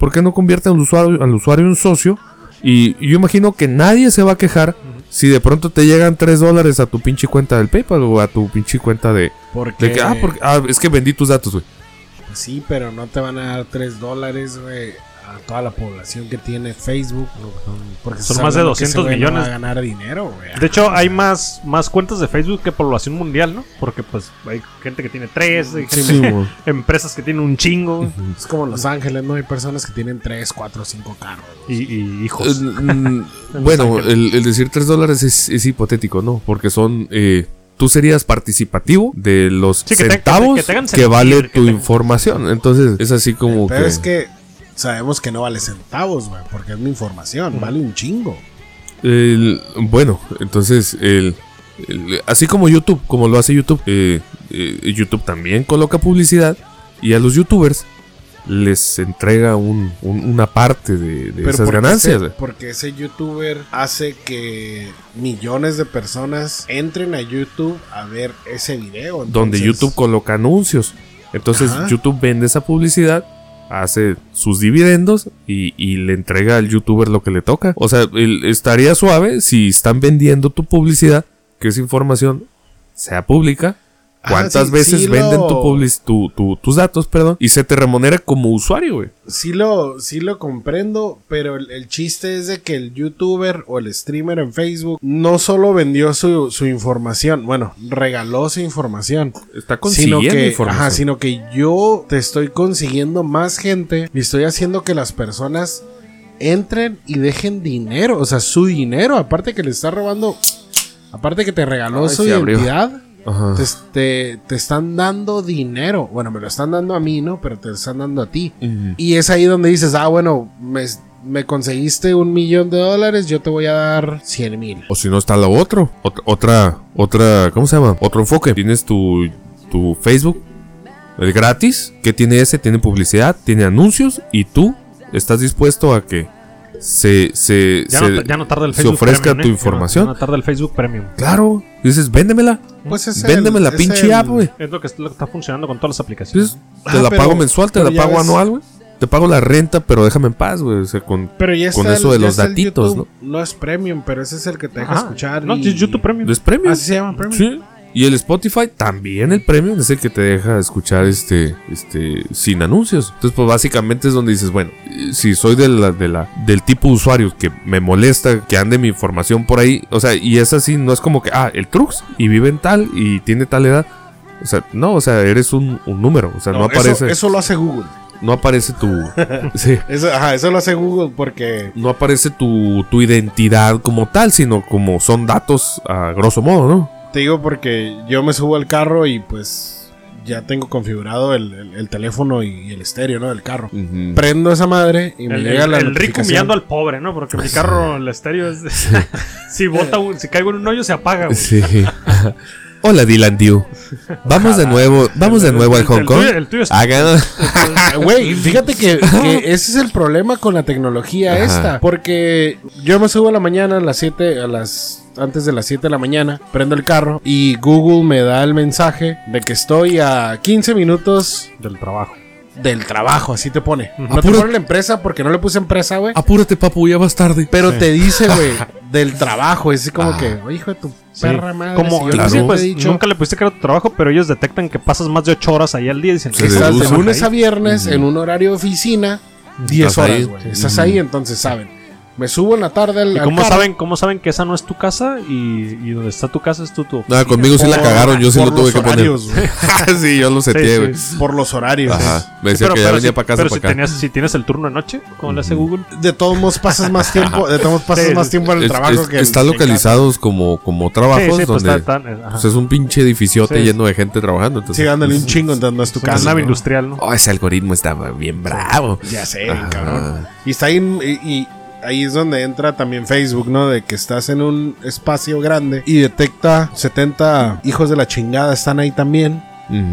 Speaker 4: ¿por qué no convierten al usuario, al usuario en socio? Y yo imagino que nadie se va a quejar si de pronto te llegan 3 dólares a tu pinche cuenta del PayPal o a tu pinche cuenta de...
Speaker 3: Porque,
Speaker 4: de que, ah, porque, ah, es que vendí tus datos, güey.
Speaker 3: Sí, pero no te van a dar 3 dólares, güey, a toda la población que tiene Facebook. Porque
Speaker 2: Son más de
Speaker 3: hablando que
Speaker 2: 200
Speaker 3: ese güey no
Speaker 2: millones.
Speaker 3: va a ganar dinero, güey.
Speaker 2: De hecho, hay más, más cuentas de Facebook que población mundial, ¿no? Porque pues hay gente que tiene tres, hay gente-
Speaker 4: Sí, güey.
Speaker 2: empresas que tienen un chingo
Speaker 3: Es como Los Ángeles, ¿no? Hay personas que tienen 3, 4, 5 carros.
Speaker 2: y, y hijos.
Speaker 4: Eh, bueno, el, el decir 3 dólares es, es hipotético, ¿no? Porque son... eh, tú serías participativo de los
Speaker 2: Sí, que te- que te-
Speaker 4: centavos
Speaker 2: que te
Speaker 4: vale
Speaker 2: que
Speaker 4: tu
Speaker 2: te-
Speaker 4: información. Entonces es así como
Speaker 3: Pero
Speaker 4: que...
Speaker 3: es que sabemos que no vale centavos, güey, porque es mi información, vale un chingo.
Speaker 4: El- bueno, entonces, el, el- así como YouTube, como lo hace YouTube, eh, eh, YouTube también coloca publicidad y a los YouTubers les entrega un- un- una parte de, de esas ganancias.
Speaker 3: ese- porque ese youtuber hace que millones de personas entren a YouTube a ver ese video.
Speaker 4: donde
Speaker 3: entonces-
Speaker 4: YouTube coloca anuncios. Entonces
Speaker 3: Ajá.
Speaker 4: YouTube vende esa publicidad, hace sus dividendos y, le entrega al youtuber lo que le toca. O sea, estaría suave si están vendiendo tu publicidad, que esa información sea pública.
Speaker 3: Ah,
Speaker 4: ¿Cuántas
Speaker 3: sí,
Speaker 4: veces
Speaker 3: sí
Speaker 4: venden
Speaker 3: lo-
Speaker 4: tu public- tu- tu- tus datos, perdón? Y se te remunera como usuario, güey.
Speaker 3: Sí lo, sí lo comprendo, pero el, el chiste es de que el youtuber o el streamer en Facebook no solo vendió su, su información, bueno, regaló su información.
Speaker 4: Está
Speaker 3: Sino
Speaker 4: consiguiendo
Speaker 3: que,
Speaker 4: información.
Speaker 3: ajá, sino que yo te estoy consiguiendo más gente y estoy haciendo que las personas entren y dejen dinero, o sea, su dinero, aparte que le está robando, aparte que te regaló
Speaker 4: Ay,
Speaker 3: su
Speaker 4: abrió. Ajá.
Speaker 3: te, te, te están dando dinero. Bueno, me lo están dando a mí, ¿no? Pero te lo están dando a ti. Y es ahí donde dices, ah, bueno, me, me conseguiste un millón de dólares, yo te voy a dar 100 mil.
Speaker 4: O si no está lo otro. Ot- otra, otra, ¿cómo se llama? Otro enfoque. Tienes tu, tu Facebook, el gratis. que tiene ese? Tiene publicidad, tiene anuncios y tú estás dispuesto a que se, se,
Speaker 2: ya,
Speaker 4: se-
Speaker 2: no, ya no tarda el
Speaker 4: se ofrezca
Speaker 2: Premium,
Speaker 4: tu
Speaker 2: ¿eh?
Speaker 4: información.
Speaker 2: Ya no tarda el Facebook Premium.
Speaker 4: Claro. Dices, véndemela.
Speaker 3: Pues es
Speaker 4: Véndeme
Speaker 3: el-
Speaker 4: la
Speaker 3: es
Speaker 4: pinche
Speaker 3: el-
Speaker 4: app, güey.
Speaker 2: Es lo que, lo que está funcionando con todas las aplicaciones.
Speaker 4: Entonces, te
Speaker 3: Ah,
Speaker 4: la
Speaker 3: pero-
Speaker 4: pago mensual, te la pago
Speaker 3: ves-
Speaker 4: anual, güey. Te pago la renta, pero déjame en paz, güey. O sea, con,
Speaker 3: Pero ya
Speaker 4: con eso
Speaker 3: el-
Speaker 4: de los datitos,
Speaker 3: YouTube. ¿no? es premium, pero ese es el que te deja
Speaker 2: Ajá.
Speaker 3: escuchar.
Speaker 2: No,
Speaker 3: y-
Speaker 2: es YouTube Premium.
Speaker 4: ¿Es premium?
Speaker 3: Así se llama premium.
Speaker 4: Sí. Y el Spotify también el premium es el que te deja escuchar este, este, sin anuncios. Entonces, pues básicamente es donde dices, bueno, si soy de la, de la, del tipo de usuario que me molesta que ande mi información por ahí, o sea, y es así, no es como que, ah, el Trux y vive en tal y tiene tal edad. O sea, no, o sea, eres un, un número. O sea, no,
Speaker 3: No,
Speaker 4: aparece,
Speaker 3: Eso, eso lo hace Google.
Speaker 4: no aparece tu, sí,
Speaker 3: Eso, ajá, eso lo hace Google porque
Speaker 4: no aparece tu, tu identidad como tal, sino como son datos a grosso modo, ¿no?
Speaker 3: Te digo porque yo me subo al carro y pues ya tengo configurado el, el- el teléfono y, y el estéreo, ¿no? Del carro. Prendo esa madre y me
Speaker 2: El,
Speaker 3: llega la
Speaker 2: el rico humillando al pobre, ¿no? Porque mi carro, el estéreo es. de- si bota un- si caigo en un hoyo, se apaga, güey.
Speaker 4: Sí. Hola Dylan Dew. Vamos de nuevo, vamos de nuevo al Hong
Speaker 2: el
Speaker 4: Kong.
Speaker 2: tuyo- el tuyo
Speaker 3: Ah, Güey, fíjate que, que ese es el problema con la tecnología
Speaker 4: Ajá.
Speaker 3: esta. Porque yo me subo a la mañana a las 7, a las antes de las 7 de la mañana, prendo el carro y Google me da el mensaje de que estoy a 15 minutos
Speaker 2: del trabajo.
Speaker 3: del trabajo, así te pone. No te
Speaker 4: Apura-
Speaker 3: pone la empresa porque no le puse empresa, güey.
Speaker 4: Apúrate, papu, ya vas tarde.
Speaker 3: Pero te dice, güey, del trabajo. Es así como
Speaker 4: Ah.
Speaker 3: que, "Oye, hijo de tu
Speaker 2: Sí.
Speaker 3: perra madre.
Speaker 2: Como,
Speaker 3: si yo
Speaker 4: claro.
Speaker 3: te
Speaker 2: sí, pues,
Speaker 3: dicho
Speaker 2: nunca le pusiste que era tu trabajo, pero ellos detectan que pasas más de 8 horas ahí al día. Dicen,
Speaker 3: estás de lunes a viernes en un horario de oficina, 10
Speaker 4: Estás ahí.
Speaker 3: horas, güey. Estás ahí, entonces saben. Me subo en la tarde al,
Speaker 2: ¿Y
Speaker 3: al
Speaker 2: cómo
Speaker 3: carro
Speaker 2: saben, cómo saben que esa no es tu casa y, y donde está tu casa es tu, tu
Speaker 4: Ah, conmigo sí la cagaron, yo sí lo tuve que poner.
Speaker 3: horarios, güey.
Speaker 4: sí, yo lo seteé,
Speaker 2: Sí,
Speaker 4: güey.
Speaker 2: sí.
Speaker 3: Por los horarios.
Speaker 4: Ajá. Me
Speaker 2: Sí,
Speaker 4: decía
Speaker 2: pero,
Speaker 4: que ya
Speaker 2: pero
Speaker 4: venía
Speaker 2: si,
Speaker 4: para casa
Speaker 2: pero
Speaker 4: para
Speaker 2: si,
Speaker 4: acá.
Speaker 2: tenías, si tienes el turno de noche, como le hace Google,
Speaker 3: De todos modos pasas más tiempo, de todos modos pasas
Speaker 2: Sí,
Speaker 3: más tiempo en el
Speaker 4: Es-
Speaker 3: trabajo
Speaker 4: es-
Speaker 3: que
Speaker 4: están
Speaker 3: en
Speaker 4: localizados como, como trabajos
Speaker 2: Sí, sí, pues
Speaker 4: donde
Speaker 2: está- está-
Speaker 4: pues, es un pinche edificiote
Speaker 2: Sí.
Speaker 4: lleno de gente trabajando. Entonces,
Speaker 3: Sí, dándole un chingo, entonces no es tu
Speaker 2: es una
Speaker 3: casa.
Speaker 2: industrial, ¿no?
Speaker 4: oh, ese algoritmo estaba bien bravo.
Speaker 3: Ya sé, cabrón. Y está ahí, y ahí es donde entra también Facebook, ¿no? De que estás en un espacio grande y detecta 70 hijos de la chingada están ahí también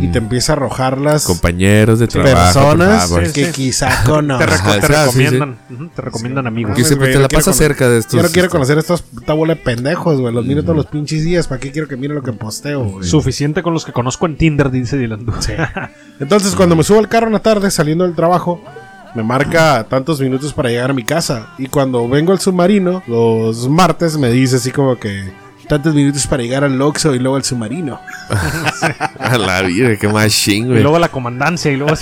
Speaker 3: y te empieza a arrojar las
Speaker 4: Compañeros de trabajo.
Speaker 3: personas
Speaker 4: por favor.
Speaker 2: Sí,
Speaker 3: que
Speaker 2: sí.
Speaker 3: quizá
Speaker 2: Te, reco- te
Speaker 4: Ajá, sí, sí.
Speaker 2: recomiendan, te recomiendan amigos.
Speaker 4: Que
Speaker 3: Mames,
Speaker 4: siempre te la
Speaker 3: cono-
Speaker 4: cerca de estos.
Speaker 3: Yo no quiero conocer a estos puta bola de pendejos, güey. Los miro todos los pinches días. ¿Para qué quiero que mire lo que posteo, güey?
Speaker 2: Suficiente con los que conozco en Tinder, dice Dylan.
Speaker 3: Entonces, cuando me subo al carro en la tarde saliendo del trabajo, me marca tantos minutos para llegar a mi casa. Y cuando vengo al submarino, los martes me dice así como que tantos minutos para llegar al Oxxo y luego al submarino.
Speaker 4: A la vida, qué machín,
Speaker 2: y
Speaker 4: güey.
Speaker 2: luego la comandancia y luego...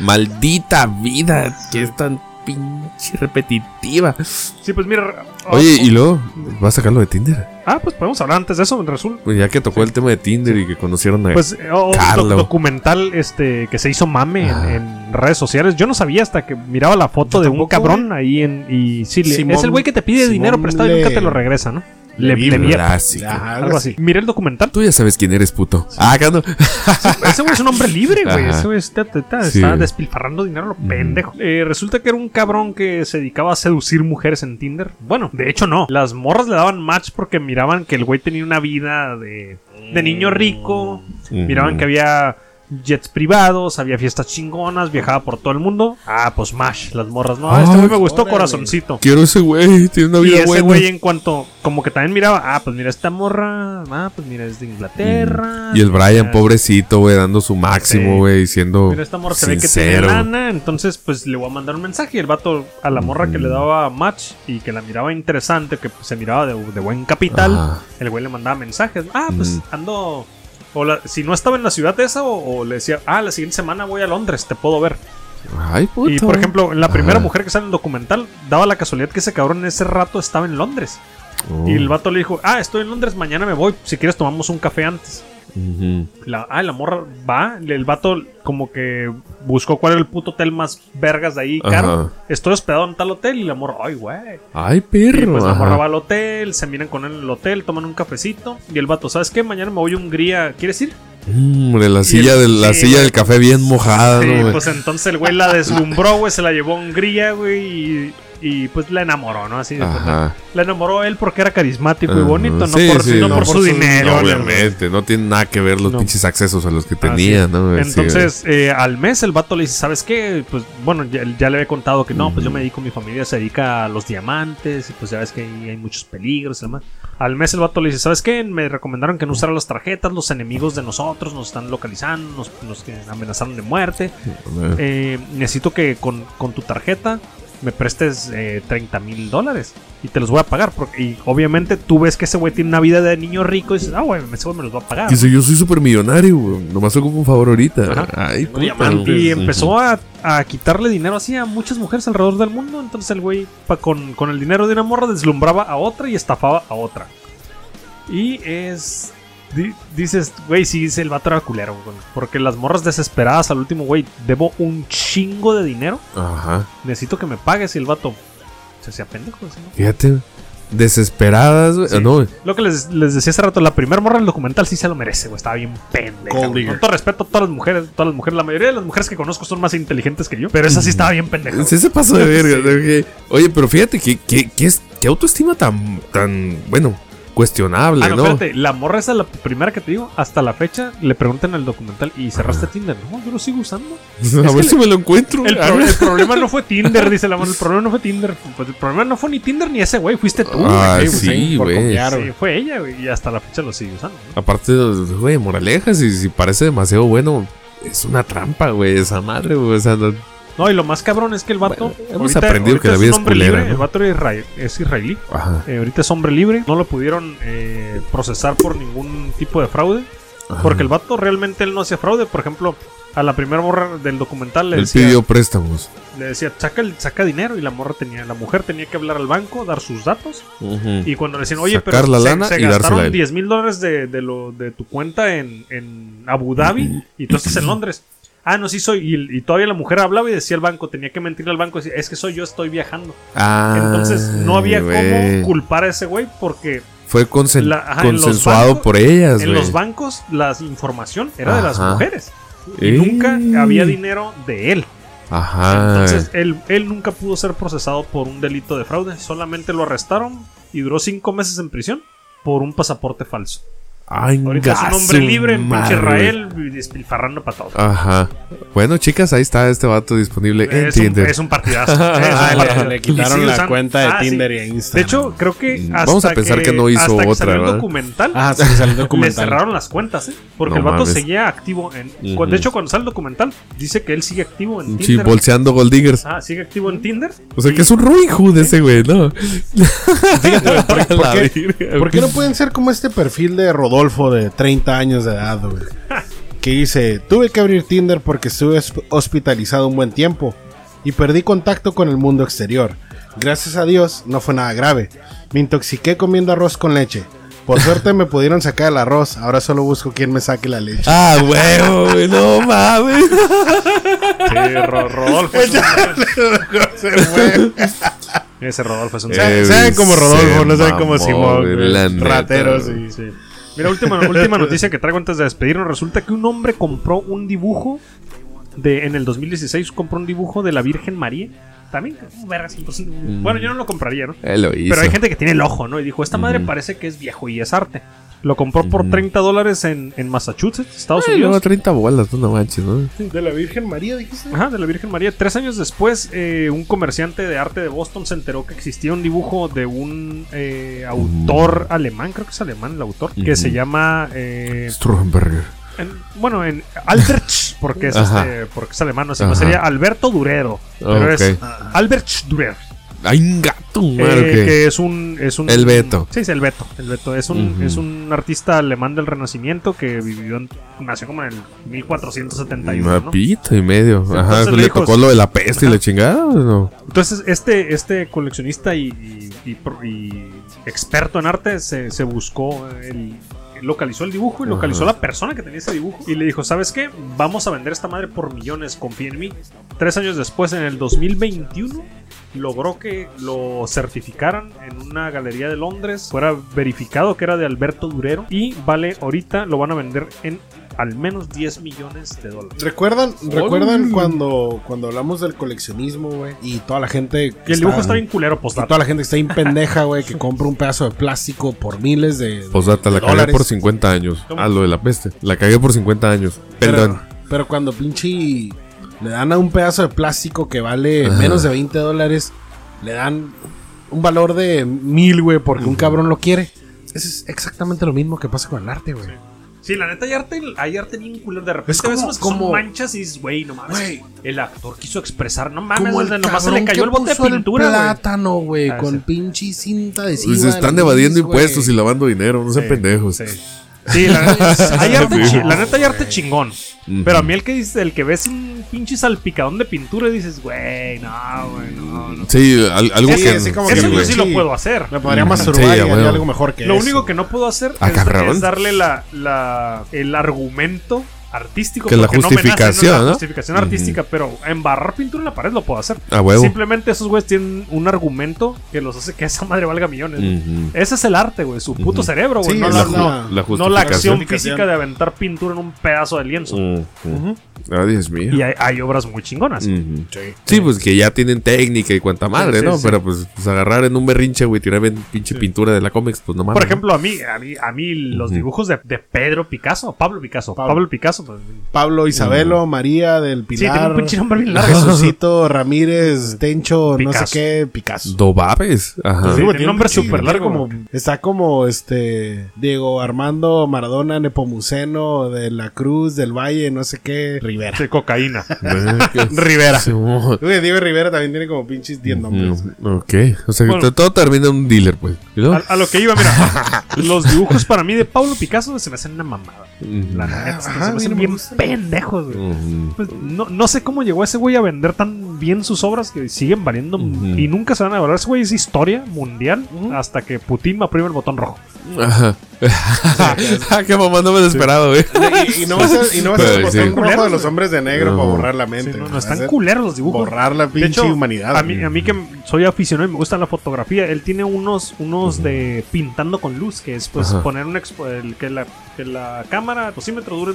Speaker 4: Maldita vida, que es tan pinche repetitiva.
Speaker 2: Sí, pues mira...
Speaker 4: Oye, y luego, ¿vas a sacarlo de Tinder?
Speaker 2: Ah, pues podemos hablar antes de eso, resulta.
Speaker 4: Pues ya que tocó el tema de Tinder y que conocieron a.
Speaker 2: Pues eh, oh,
Speaker 4: Carlo.
Speaker 2: doc- documental este que se hizo mame en,
Speaker 4: Ah.
Speaker 2: en redes sociales. Yo no sabía hasta que miraba la foto
Speaker 3: Yo
Speaker 2: de un cabrón ahí en y sí, le-
Speaker 3: Simón-
Speaker 2: es el güey que te pide
Speaker 3: Simón
Speaker 2: dinero prestado y nunca te lo regresa, ¿no?
Speaker 3: Le
Speaker 2: Le,
Speaker 3: vi,
Speaker 2: le vi-
Speaker 4: Clásico.
Speaker 3: Ajá,
Speaker 2: algo así. Miré el documental.
Speaker 4: Tú ya sabes quién eres, puto. Ah, acá no.
Speaker 2: Ese güey es un hombre libre, güey. Ese güey está, está-
Speaker 4: Sí.
Speaker 2: está despilfarrando dinero, lo pendejo. Eh, resulta que era un cabrón que se dedicaba a seducir mujeres en Tinder. Bueno, de hecho no. Las morras le daban match porque miraban que el güey tenía una vida de, de niño rico. Miraban que había jets privados, había fiestas chingonas, viajaba por todo el mundo. Ah, pues mash, las morras. No, este güey me gustó,
Speaker 3: órale.
Speaker 2: corazoncito.
Speaker 4: Quiero ese güey, tiene una
Speaker 2: Y
Speaker 4: vida
Speaker 2: ese
Speaker 4: buena.
Speaker 2: güey en cuanto, como que también miraba, ah, pues mira esta morra, ah, pues mira es de Inglaterra.
Speaker 4: Y el Brian, pobrecito, güey, dando su máximo,
Speaker 2: Sí.
Speaker 4: güey, siendo
Speaker 2: Mira, esta morra se ve que tiene lana, entonces pues le voy a mandar un mensaje. Y el vato a la morra que le daba match y que la miraba interesante, que pues, se miraba de, de buen capital,
Speaker 4: Ajá.
Speaker 2: el güey le mandaba mensajes. Ah, pues
Speaker 4: Mm.
Speaker 2: ando. O la- si no estaba en la ciudad esa, o, o le decía, ah, la siguiente semana voy a Londres, te puedo ver.
Speaker 4: Ay, puto.
Speaker 2: Y por ejemplo, la primera
Speaker 4: Ajá.
Speaker 2: mujer que sale en el documental daba la casualidad que ese cabrón en ese rato estaba en Londres.
Speaker 4: Oh.
Speaker 2: Y el vato le dijo, ah, estoy en Londres, mañana me voy, si quieres tomamos un café antes. La, ah, la morra va, el vato como que buscó cuál era el puto hotel más vergas de ahí, caro.
Speaker 4: Ajá.
Speaker 2: Estoy hospedado en tal hotel y la morra, ay, güey.
Speaker 4: Ay,
Speaker 2: Y
Speaker 4: perro.
Speaker 2: pues la morra va al hotel, se miran con él en el hotel, toman un cafecito y el vato, ¿sabes qué? Mañana me voy a Hungría, ¿quieres ir?
Speaker 4: Mm, Hombre, la silla,
Speaker 2: el-
Speaker 4: del, la
Speaker 2: sí,
Speaker 4: silla del café bien mojada,
Speaker 2: Sí, pues entonces el güey la deslumbró, güey, se la llevó a Hungría, güey, y, y, pues la enamoró, ¿no? Así de
Speaker 4: Ajá.
Speaker 2: La enamoró él porque era carismático y bonito, no por,
Speaker 4: sí,
Speaker 2: no
Speaker 4: no
Speaker 2: por
Speaker 3: por
Speaker 2: su
Speaker 3: su
Speaker 2: dinero.
Speaker 4: Obviamente, no tiene nada que ver los
Speaker 2: No.
Speaker 4: pinches accesos a los que tenía. ¿no?
Speaker 2: Entonces, eh, al mes el vato le dice, ¿sabes qué? Pues bueno, ya, ya le había contado que no, pues yo me dedico, mi familia se dedica a los diamantes y pues ya ves que ahí hay muchos peligros y demás. Al mes el vato le dice, ¿sabes qué? Me recomendaron que no usara las tarjetas, los enemigos de nosotros nos están localizando, nos, amenazaron de muerte. Eh, necesito que con, con tu tarjeta me prestes eh, 30 mil dólares y te los voy a pagar. Porque, y obviamente tú ves que ese güey tiene una vida de niño rico y dices, ah, güey, ese güey me los va a pagar.
Speaker 4: Dice, yo soy súper millonario, güey. Nomás ocupo un favor ahorita.
Speaker 2: Ajá.
Speaker 4: Ay.
Speaker 2: Y empezó a, a quitarle dinero así a muchas mujeres alrededor del mundo. Entonces el güey, pa- con, con el dinero de una morra, deslumbraba a otra y estafaba a otra. Y es. di- dices, güey, sí, dice el vato era culero, güey. Porque las morras desesperadas al último, güey, debo un chingo de dinero.
Speaker 4: Ajá.
Speaker 2: Necesito que me pagues. Y el vato se hacía pendejo. así, ¿no?
Speaker 4: Fíjate. Desesperadas, güey.
Speaker 2: Sí.
Speaker 4: No.
Speaker 2: Lo que les, les decía hace rato, la primera morra del documental sí se lo merece, güey. Estaba bien pendeja. Con todo respeto a todas las mujeres, todas las mujeres, la mayoría de las mujeres que conozco son más inteligentes que yo. Pero esa sí estaba bien pendeja.
Speaker 4: Sí se pasó de verga. Oye, pero fíjate que, que, que es, qué autoestima tan, tan, bueno, cuestionable,
Speaker 2: Ah, no,
Speaker 4: ¿no?
Speaker 2: espérate, la morra esa, la primera que te digo, hasta la fecha le preguntan en el documental y cerraste Tinder. No, yo lo sigo usando.
Speaker 4: A ver si me lo encuentro.
Speaker 2: El,
Speaker 4: Ah,
Speaker 2: pro- el problema no fue Tinder, dice la morra. El problema no fue Tinder. Pues el problema no fue ni Tinder ni ese güey, fuiste tú.
Speaker 4: Ah,
Speaker 2: güey.
Speaker 4: sí, güey.
Speaker 2: Sí, fue ella, güey, y hasta la fecha lo sigue usando. ¿no?
Speaker 4: Aparte, güey, moraleja, si, si parece demasiado bueno, es una trampa, güey, esa madre, güey. O sea, no-
Speaker 2: No, y lo más cabrón es que el vato.
Speaker 4: Bueno, hemos aprendido que la vida es
Speaker 2: hombre
Speaker 4: culera,
Speaker 2: libre.
Speaker 4: ¿no?
Speaker 2: El vato israel- es israelí.
Speaker 4: Ajá,
Speaker 2: Eh, ahorita es hombre libre. No lo pudieron eh, procesar por ningún tipo de fraude.
Speaker 4: ajá.
Speaker 2: Porque el vato realmente él no hacía fraude. Por ejemplo, a la primera morra del documental le
Speaker 4: Él
Speaker 2: decía,
Speaker 4: pidió préstamos.
Speaker 2: le decía saca, saca dinero. Y la morra tenía, la mujer tenía que hablar al banco, dar sus datos. Y cuando le decían, oye,
Speaker 4: Sacar
Speaker 2: pero
Speaker 4: la
Speaker 2: se,
Speaker 4: lana
Speaker 2: se gastaron
Speaker 4: él.
Speaker 2: 10 mil dólares de, de, lo, de tu cuenta en, en Abu Dhabi y tú estás en Londres. Ah, no, sí soy. Y, y todavía la mujer hablaba y decía al banco, tenía que mentirle al banco. decía, es que soy yo, estoy viajando.
Speaker 4: Ah,
Speaker 2: Entonces no había cómo culpar a ese güey porque
Speaker 4: Fue consen-
Speaker 2: La- ajá, en los
Speaker 4: consensuado
Speaker 2: bancos-
Speaker 4: por ellas,
Speaker 2: en los bancos la información era de las mujeres. Y nunca había dinero de él.
Speaker 4: Ajá.
Speaker 2: Entonces, él, él nunca pudo ser procesado por un delito de fraude. Solamente lo arrestaron y duró cinco meses en prisión por un pasaporte falso.
Speaker 4: Ay,
Speaker 2: Ahorita es un hombre libre en pinche. Israel y despilfarrando para todo.
Speaker 4: Ajá. Bueno, chicas, ahí está este vato disponible en
Speaker 2: es, un,
Speaker 4: Tinder.
Speaker 2: es un partidazo. Es un
Speaker 3: Ah, le- le, quitaron la cuenta de
Speaker 2: Ah, sí.
Speaker 3: Tinder y Instagram.
Speaker 2: De hecho, creo que
Speaker 4: Mm,
Speaker 2: hasta
Speaker 4: vamos a pensar que no hizo
Speaker 2: hasta que
Speaker 4: otra,
Speaker 2: salió el
Speaker 4: ¿verdad?
Speaker 2: documental.
Speaker 3: Ah, sí, salió el
Speaker 2: Le
Speaker 3: documental.
Speaker 2: cerraron las cuentas, ¿eh? Porque
Speaker 4: No
Speaker 2: el vato
Speaker 4: mames.
Speaker 2: seguía activo en. De hecho, cuando sale el documental, dice que él sigue activo en
Speaker 4: Sí,
Speaker 2: Tinder.
Speaker 4: bolseando Gold Diggers.
Speaker 2: Ah, sigue activo en Tinder.
Speaker 4: O sea
Speaker 2: Y-
Speaker 4: que es un Robin Hood ese güey, ¿no?
Speaker 3: Fíjate, güey, ¿por, por
Speaker 4: La
Speaker 3: qué,
Speaker 4: virgen.
Speaker 3: por qué no pueden ser como este perfil de Rodolfo de 30 años de edad, güey? Que dice, tuve que abrir Tinder porque estuve hosp- hospitalizado un buen tiempo y perdí contacto con el mundo exterior. Gracias a Dios no fue nada grave. Me intoxiqué comiendo arroz con leche. Por suerte me pudieron sacar el arroz, ahora solo busco quien me saque la leche.
Speaker 4: Ah, huevo, güey, no mames.
Speaker 2: Sí, Ro- Rodolfo. es un-. Ese Rodolfo es un.
Speaker 4: Eh,
Speaker 3: Saben como Rodolfo, no saben como Simón. Rateros y...
Speaker 2: Sí. Mira, última, última noticia que traigo antes de despedirnos. Resulta que un hombre compró un dibujo de en el 2016 compró un dibujo de la Virgen María. También, entonces, bueno, yo no lo compraría, ¿no?
Speaker 4: Él lo hizo.
Speaker 2: Pero hay gente que tiene el ojo, ¿no? Y dijo, esta madre parece que es viejo y es arte. Lo compró por 30 dólares en, en Massachusetts, Estados
Speaker 4: Ay, luego
Speaker 2: Unidos.
Speaker 4: 30 bolas, no manches, ¿no?
Speaker 3: De la Virgen María, dijiste.
Speaker 2: Ajá, de la Virgen María. Tres años después, eh, un comerciante de arte de Boston se enteró que existía un dibujo de un eh, autor alemán, creo que es alemán el autor, que se llama... eh,
Speaker 4: Stromberger.
Speaker 2: en- bueno, en Albert, porque es, este, porque es alemán, no sé, sería Alberto Durero. Pero es Albert Durer.
Speaker 4: Ay, un gato,
Speaker 2: eh,
Speaker 4: que-
Speaker 2: que es un, es un.
Speaker 4: El Beto.
Speaker 2: Sí, es el Beto. El Beto es un, es un artista alemán del Renacimiento que vivió en- nació como en el 1471.
Speaker 4: Una
Speaker 2: ¿no?
Speaker 4: pita y medio. Ajá,
Speaker 2: le dijo-
Speaker 4: tocó lo de la peste y la chingada, ¿o ¿no?
Speaker 2: Entonces, este, este coleccionista y, y- y pro- y experto en arte se, se buscó el. Localizó el dibujo y localizó
Speaker 4: Ajá.
Speaker 2: la persona que tenía ese dibujo. Y le dijo: ¿Sabes qué? Vamos a vender esta madre por millones, confía en mí. Tres años después, en el 2021, logró que lo certificaran en una galería de Londres. Fuera verificado que era de Alberto Durero. Y vale, ahorita lo van a vender en al menos 10 millones de dólares.
Speaker 3: ¿Recuerdan, ¿recuerdan cuando, cuando hablamos del coleccionismo, güey? Y toda la gente. que
Speaker 2: Y el dibujo está bien culero, pues
Speaker 3: y toda la gente que está bien pendeja, güey, que compra un pedazo de plástico por miles de.
Speaker 4: Pues data, la
Speaker 3: de
Speaker 4: cagué
Speaker 3: dólares.
Speaker 4: por 50 años.
Speaker 2: ¿Cómo?
Speaker 4: Ah, lo de la peste. La cagué por 50 años. Perdón.
Speaker 3: Pero, pero cuando pinche le dan a un pedazo de plástico que vale
Speaker 4: Ajá.
Speaker 3: menos de 20 dólares, le dan un valor de mil, güey, porque un cabrón lo quiere. Eso es exactamente lo mismo que pasa con el arte, güey.
Speaker 2: Sí, la neta hay arte, hay arte bien culero. De repente
Speaker 3: Es como- como-
Speaker 2: son manchas y dices, güey, no mames. El actor quiso expresar, no mames,
Speaker 3: el
Speaker 2: nomás se le cayó el bote de pintura, güey.
Speaker 3: plátano, güey,
Speaker 2: Ah,
Speaker 3: con
Speaker 2: sí.
Speaker 3: pinche cinta adhesiva.
Speaker 4: Pues
Speaker 3: de
Speaker 4: están evadiendo impuestos y lavando dinero, no sean
Speaker 2: Sí,
Speaker 4: pendejos.
Speaker 2: Sí. Sí, la, neta- hay arte la neta hay arte chingón. Pero a mí el que dice, el que ves un pinche salpicadón de pintura y dices, güey, no, güey, no, no.
Speaker 4: Sí, al- algo
Speaker 3: Sí,
Speaker 4: que.
Speaker 3: así como
Speaker 4: sí,
Speaker 3: que
Speaker 2: Eso yo sí
Speaker 3: sí.
Speaker 2: lo puedo hacer.
Speaker 3: Me podría
Speaker 4: Sí,
Speaker 3: masturbar y
Speaker 4: huevo.
Speaker 3: algo mejor que
Speaker 2: Lo
Speaker 3: eso.
Speaker 2: único que no puedo hacer
Speaker 4: Ah,
Speaker 2: es, es darle la, la- el argumento artístico.
Speaker 4: Que la
Speaker 2: porque no me nace,
Speaker 4: justificación,
Speaker 2: La
Speaker 4: ¿no?
Speaker 2: justificación artística, pero embarrar pintura en la pared lo puedo hacer.
Speaker 4: A huevo.
Speaker 2: Simplemente esos güeyes tienen un argumento que los hace que esa madre valga millones. Ese es el arte, güey. Su puto cerebro, güey.
Speaker 3: Sí,
Speaker 2: no, la,
Speaker 3: la-
Speaker 2: no-
Speaker 3: la
Speaker 4: La
Speaker 2: no la
Speaker 4: justificación.
Speaker 2: acción
Speaker 3: Justificación.
Speaker 2: física de aventar pintura en un pedazo de lienzo.
Speaker 4: Ah, Dios mío.
Speaker 2: Y hay, hay obras muy chingonas.
Speaker 4: Sí, pues que ya tienen técnica y cuanta madre,
Speaker 2: sí,
Speaker 4: ¿no?
Speaker 2: sí.
Speaker 4: Pero pues, pues agarrar en un berrinche, güey, tirar en pinche pintura de la cómics, pues no mames.
Speaker 2: Por ejemplo, a mí, a mí, a mí los dibujos de, de Pedro Picasso, Pablo Picasso,
Speaker 3: Pablo.
Speaker 2: Pablo, Picasso, pues,
Speaker 3: Pablo Isabelo, María del
Speaker 2: sí, tiene un
Speaker 3: Pilar.
Speaker 2: pinche nombre bien largo.
Speaker 3: Jesucito Ramírez, Tencho, no sé qué, Picasso.
Speaker 4: ¿no? Dobabes. Ajá.
Speaker 2: Sí, tiene un nombre súper largo,
Speaker 3: como- está como este Diego Armando Maradona Nepomuceno de la Cruz del Valle, no sé qué, Rivera.
Speaker 2: de cocaína.
Speaker 3: Rivera. Güey, Diego Rivera también tiene como pinches 10 nombres.
Speaker 4: Ok, o sea, que
Speaker 2: Bueno.
Speaker 4: todo termina en un dealer, pues.
Speaker 2: A, a lo que iba, mira, los dibujos para mí de Pablo Picasso se me hacen una mamada. La neta, es que
Speaker 3: Ajá,
Speaker 2: se me hacen bien pendejos, güey. Pues, no, no sé cómo llegó ese güey a vender tan bien sus obras que siguen valiendo y nunca se van a valorar. Ese güey es historia mundial hasta que Putin me oprime el botón rojo.
Speaker 4: Ajá. Ah, qué mamá, no me lo esperaba, güey.
Speaker 3: Y, y no vas a, y no vas a
Speaker 4: Pero
Speaker 3: botar
Speaker 4: sí.
Speaker 3: un rojo de los hombres de negro
Speaker 4: No.
Speaker 3: para borrar la mente.
Speaker 2: Sí, no, no, están culeros los dibujos.
Speaker 3: Borrar la
Speaker 2: De
Speaker 3: pinche
Speaker 2: hecho,
Speaker 3: humanidad.
Speaker 2: A mí, a mí que soy aficionado y me gusta la fotografía, él tiene unos, unos de pintando con luz, que es pues
Speaker 4: Ajá.
Speaker 2: poner un expo- el, que, la, que la cámara, el posímetro dure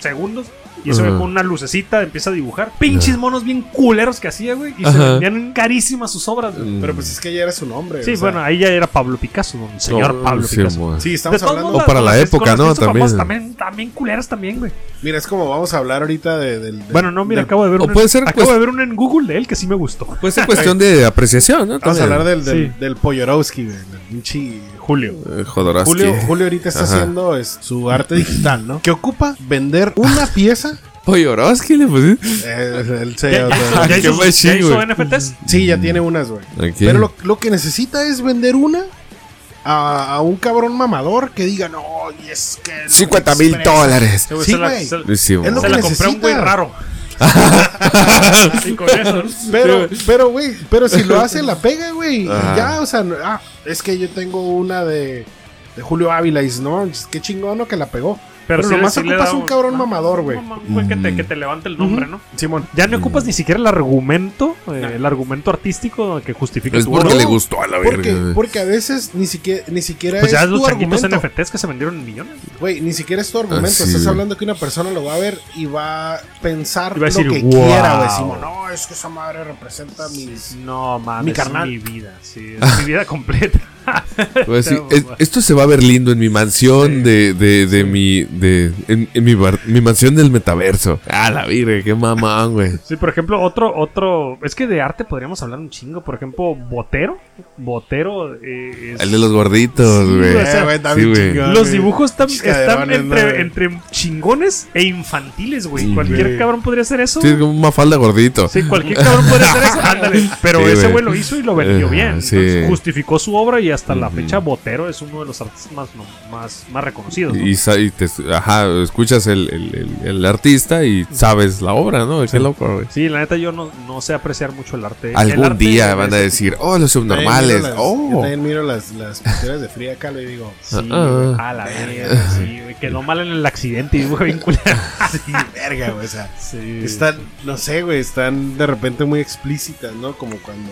Speaker 2: segundos y eso
Speaker 4: Ajá.
Speaker 2: con una lucecita empieza a dibujar. Pinches monos bien culeros que hacía, güey, y se vendían carísimas sus obras. güey.
Speaker 3: Pero pues es que ya era su nombre.
Speaker 2: Sí,
Speaker 3: o sea,
Speaker 2: bueno, ahí ya era Pablo Picasso, don señor
Speaker 4: No,
Speaker 2: Pablo
Speaker 4: sí,
Speaker 3: Sí, estamos
Speaker 2: De
Speaker 3: hablando.
Speaker 2: modos,
Speaker 4: O para la época, ¿no? También.
Speaker 2: También, también culeras también, güey.
Speaker 3: Mira, es como vamos a hablar ahorita de, del. del-
Speaker 2: Bueno, no, mira,
Speaker 3: del-
Speaker 2: acabo de ver
Speaker 4: o
Speaker 2: un,
Speaker 4: puede ser,
Speaker 2: acabo
Speaker 4: pues-
Speaker 2: de ver un en Google de él que sí me gustó.
Speaker 4: Puede ser cuestión de apreciación, ¿no?
Speaker 3: Vamos a hablar del, del,
Speaker 2: Sí.
Speaker 3: del Polyorowski, güey. Pinche
Speaker 2: Julio.
Speaker 4: Eh.
Speaker 3: Julio, Julio ahorita está
Speaker 4: Ajá.
Speaker 3: haciendo es, su arte digital, ¿no? Que ocupa vender una pieza.
Speaker 4: Polyorowski le pusiste.
Speaker 3: Eh, él se-
Speaker 2: ¿Ya, hizo, ya
Speaker 4: qué
Speaker 2: hizo-
Speaker 4: machín,
Speaker 2: ya hizo
Speaker 4: güey.
Speaker 2: NFTs?
Speaker 3: sí, ya tiene unas, güey. Pero lo, lo que necesita es vender una a, a un cabrón mamador que diga, no, y es que. lo
Speaker 4: 50 mil
Speaker 3: expresa".
Speaker 4: dólares.
Speaker 2: Sí, güey, se
Speaker 4: Sí.
Speaker 3: Es lo
Speaker 2: Se
Speaker 3: que
Speaker 2: la compré a un güey raro. y con eso.
Speaker 3: Pero, pero, güey, pero si lo hace, la pega, güey. Ya, o sea, ah, es que yo tengo una de, de Julio Ávila y no, qué chingón ¿no? que la pegó. Pero,
Speaker 2: le-
Speaker 3: nomás
Speaker 2: le
Speaker 3: ocupas
Speaker 2: da
Speaker 3: un cabrón mamador, güey.
Speaker 2: Un un que te, que te levante el nombre, ¿no?
Speaker 3: Simón.
Speaker 2: Ya no ocupas ni siquiera el argumento, eh, el argumento artístico que justifique
Speaker 4: Es
Speaker 2: tu
Speaker 4: porque le gustó a la
Speaker 3: Porque,
Speaker 4: verga.
Speaker 3: porque a veces ni siquiera, ni siquiera
Speaker 2: Pues ya
Speaker 3: es
Speaker 2: los changuitos. NFTs que se vendieron en millones.
Speaker 3: Güey, ni siquiera es tu argumento.
Speaker 4: Ah, sí,
Speaker 3: Estás hablando que una persona lo va a ver y va a pensar
Speaker 2: Y va a
Speaker 3: lo
Speaker 2: decir,
Speaker 3: que
Speaker 2: "Wow".
Speaker 3: quiera, güey. Simón, no, es que esa madre representa mis...
Speaker 2: No, mames,
Speaker 3: Mi carnal.
Speaker 2: es mi vida. Sí, es mi vida completa.
Speaker 4: Voy a decir,
Speaker 2: No,
Speaker 4: es-
Speaker 2: mamá.
Speaker 4: esto se va a ver lindo en mi mansión de, de, de mi. De, en, en mi, bar- mi mansión del metaverso. Ah, la virgen, qué mamán, güey.
Speaker 2: Sí, por ejemplo, otro, otro. Es que de arte podríamos hablar un chingo. Por ejemplo, Botero. Botero eh, es-
Speaker 4: El de los gorditos,
Speaker 2: Sí,
Speaker 4: güey.
Speaker 2: o sea,
Speaker 3: Eh, güey, chingón,
Speaker 2: Los dibujos están,
Speaker 3: Pinches
Speaker 2: están
Speaker 3: caderones, ¿no,
Speaker 2: entre, entre chingones e infantiles, güey.
Speaker 4: Sí,
Speaker 2: Cualquier
Speaker 3: güey.
Speaker 2: cabrón podría hacer eso.
Speaker 4: Sí, es como una falda gordito.
Speaker 2: Sí, cualquier cabrón podría hacer eso. Ándale. Pero
Speaker 4: Sí,
Speaker 2: ese
Speaker 4: güey.
Speaker 2: güey lo hizo y lo vendió
Speaker 4: Eh,
Speaker 2: bien.
Speaker 4: sí.
Speaker 2: Entonces, justificó su obra y hasta la
Speaker 4: Ujú.
Speaker 2: fecha Botero es uno de los artistas más, no, más, más reconocidos. ¿no?
Speaker 4: Y, sa- y te, ajá, escuchas el, el, el- el artista y sabes la obra, ¿no? Qué loco, güey.
Speaker 2: Sí, la neta yo no, no sé apreciar mucho el arte. El
Speaker 4: Algún
Speaker 2: arte
Speaker 4: día van a decir, oh, los
Speaker 3: Yo también
Speaker 4: subnormales.
Speaker 3: miro las- Yo
Speaker 4: Oh,
Speaker 3: también miro las, las pinturas de Frida Kahlo y digo,
Speaker 2: Sí,
Speaker 4: Ah,
Speaker 2: a la verga, sí, güey, quedó mal en el accidente y culero.
Speaker 3: sí, verga, güey, o sea...
Speaker 2: Sí.
Speaker 3: Están, no sé, güey, están de repente muy explícitas, ¿no? Como cuando,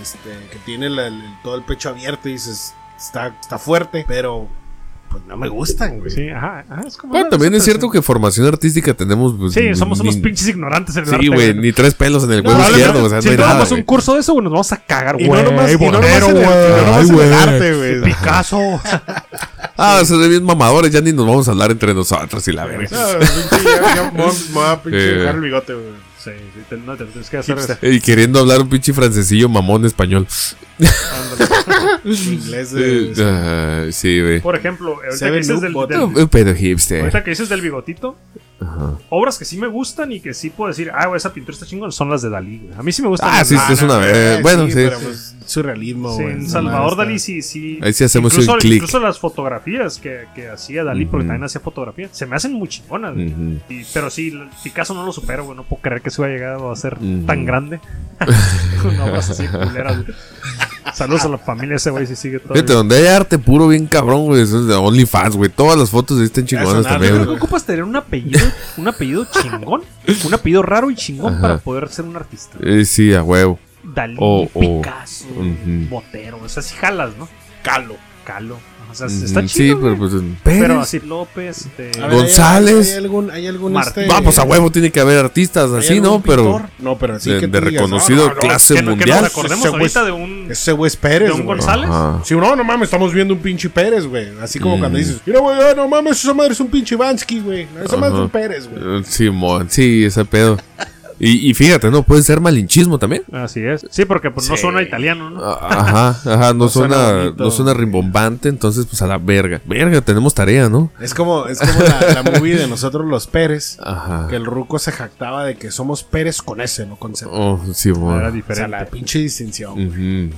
Speaker 3: este, que tiene la- el- todo el pecho abierto y dices, está, está fuerte, pero, pues no me gustan, güey.
Speaker 2: Sí, ajá, ajá, es como
Speaker 4: Bueno, también es cierto que formación artística tenemos. pues,
Speaker 2: Sí, somos unos pinches ignorantes en el arte.
Speaker 4: Sí, güey, ni tres pelos en el
Speaker 2: No,
Speaker 4: huevo
Speaker 2: probablemente,
Speaker 4: izquierdo, o sea,
Speaker 2: si
Speaker 4: no hay nada.
Speaker 2: tomamos un curso de eso, güey, nos vamos a cagar, güey.
Speaker 3: no nomás, y no nomás
Speaker 2: Botero,
Speaker 3: en el, y no
Speaker 2: güey.
Speaker 3: nomás
Speaker 4: Ay,
Speaker 3: en el
Speaker 4: güey.
Speaker 3: arte, güey.
Speaker 2: Picasso.
Speaker 4: Ah, o sea, bien mamadores, ya ni nos vamos a hablar entre nosotros y la verga.
Speaker 3: No, pinche, ya, ya, me voy a- me voy a pinche
Speaker 4: Sí.
Speaker 3: dejar el bigote, güey.
Speaker 2: Sí, sí, te, no, te tienes que hacer eso.
Speaker 4: Y queriendo hablar un pinche francesillo mamón español.
Speaker 3: Inglés de...
Speaker 4: Ah, sí, güey.
Speaker 2: Por ejemplo, ahorita que dices del, del-
Speaker 4: Un pedo hipster.
Speaker 2: ahorita que dices del bigotito,
Speaker 4: Ajá.
Speaker 2: obras que sí me gustan y que sí puedo decir, ah, güey, esa pintura está chingón, son las de Dalí, güey. A mí sí me gustan.
Speaker 4: Ah,
Speaker 2: las
Speaker 4: sí, es una
Speaker 3: Eh.
Speaker 4: Bueno, sí.
Speaker 3: pero pues surrealismo,
Speaker 2: Sí, en Salvador Dalí sí, sí.
Speaker 4: Ahí sí hacemos
Speaker 2: incluso,
Speaker 4: un clic.
Speaker 2: Incluso las fotografías que, que hacía Dalí, porque también hacía fotografía, se me hacen muy chingonas. Y- pero sí, Picasso no lo supero, güey. No puedo creer que se haya llegado a ser tan grande. Una obra así culera, güey. Saludos a la familia ese güey si sigue todo.
Speaker 4: Fíjate, donde hay arte puro bien cabrón, güey. Eso es de OnlyFans, güey. Todas las fotos ahí están chingonas
Speaker 3: nada,
Speaker 4: también,
Speaker 2: Yo creo
Speaker 4: güey.
Speaker 2: que ocupas tener un apellido, un apellido chingón, un apellido raro y chingón
Speaker 4: Ajá.
Speaker 2: para poder ser un artista.
Speaker 4: Eh, sí, a huevo.
Speaker 2: Dalí, Picasso. Botero, o sea, si jalas, ¿no?
Speaker 3: Calo.
Speaker 2: Calo. O sea, está
Speaker 4: Sí,
Speaker 2: chido.
Speaker 4: pero
Speaker 2: güey.
Speaker 4: pues.
Speaker 2: pero,
Speaker 4: Pérez.
Speaker 2: así López, este,
Speaker 3: ver,
Speaker 4: González.
Speaker 3: ¿Hay, algún, hay algún
Speaker 2: Martín.
Speaker 3: este,
Speaker 4: Vamos a huevo, tiene que haber artistas
Speaker 3: ¿hay
Speaker 4: así, ¿no? Pero.
Speaker 3: No, pero así
Speaker 4: de-
Speaker 3: que
Speaker 4: de reconocido
Speaker 3: no, no, no,
Speaker 4: clase
Speaker 2: que, no- que
Speaker 4: mundial.
Speaker 2: nos acordemos
Speaker 3: Ese
Speaker 2: de un,
Speaker 3: Ese güey es Pérez,
Speaker 2: de un
Speaker 3: güey.
Speaker 2: González.
Speaker 4: Ajá.
Speaker 3: Si no, no mames, estamos viendo un pinche Pérez, güey. Así como
Speaker 4: Mm.
Speaker 3: cuando dices, mira, güey, ah, no mames, esa madre es un pinche Vansky, güey. Esa madre es un Pérez, güey.
Speaker 4: Eh, Sí, mon, sí, ese pedo. Y, y fíjate, ¿no? Puede ser malinchismo también.
Speaker 2: Así es. Sí, porque pues no suena italiano, ¿no?
Speaker 4: Ah, Ajá, ajá, no,
Speaker 3: No suena
Speaker 4: no suena rimbombante, entonces pues a la verga. Verga, tenemos tarea, ¿no?
Speaker 3: Es como, es como la, la movie de nosotros los Pérez.
Speaker 4: Ajá.
Speaker 3: Que el ruco se jactaba de que somos Pérez con S, no con Z.
Speaker 4: Oh, sí,
Speaker 2: Era
Speaker 4: mon.
Speaker 3: o sea,
Speaker 2: diferente.
Speaker 3: la pinche distinción.
Speaker 4: Ujú.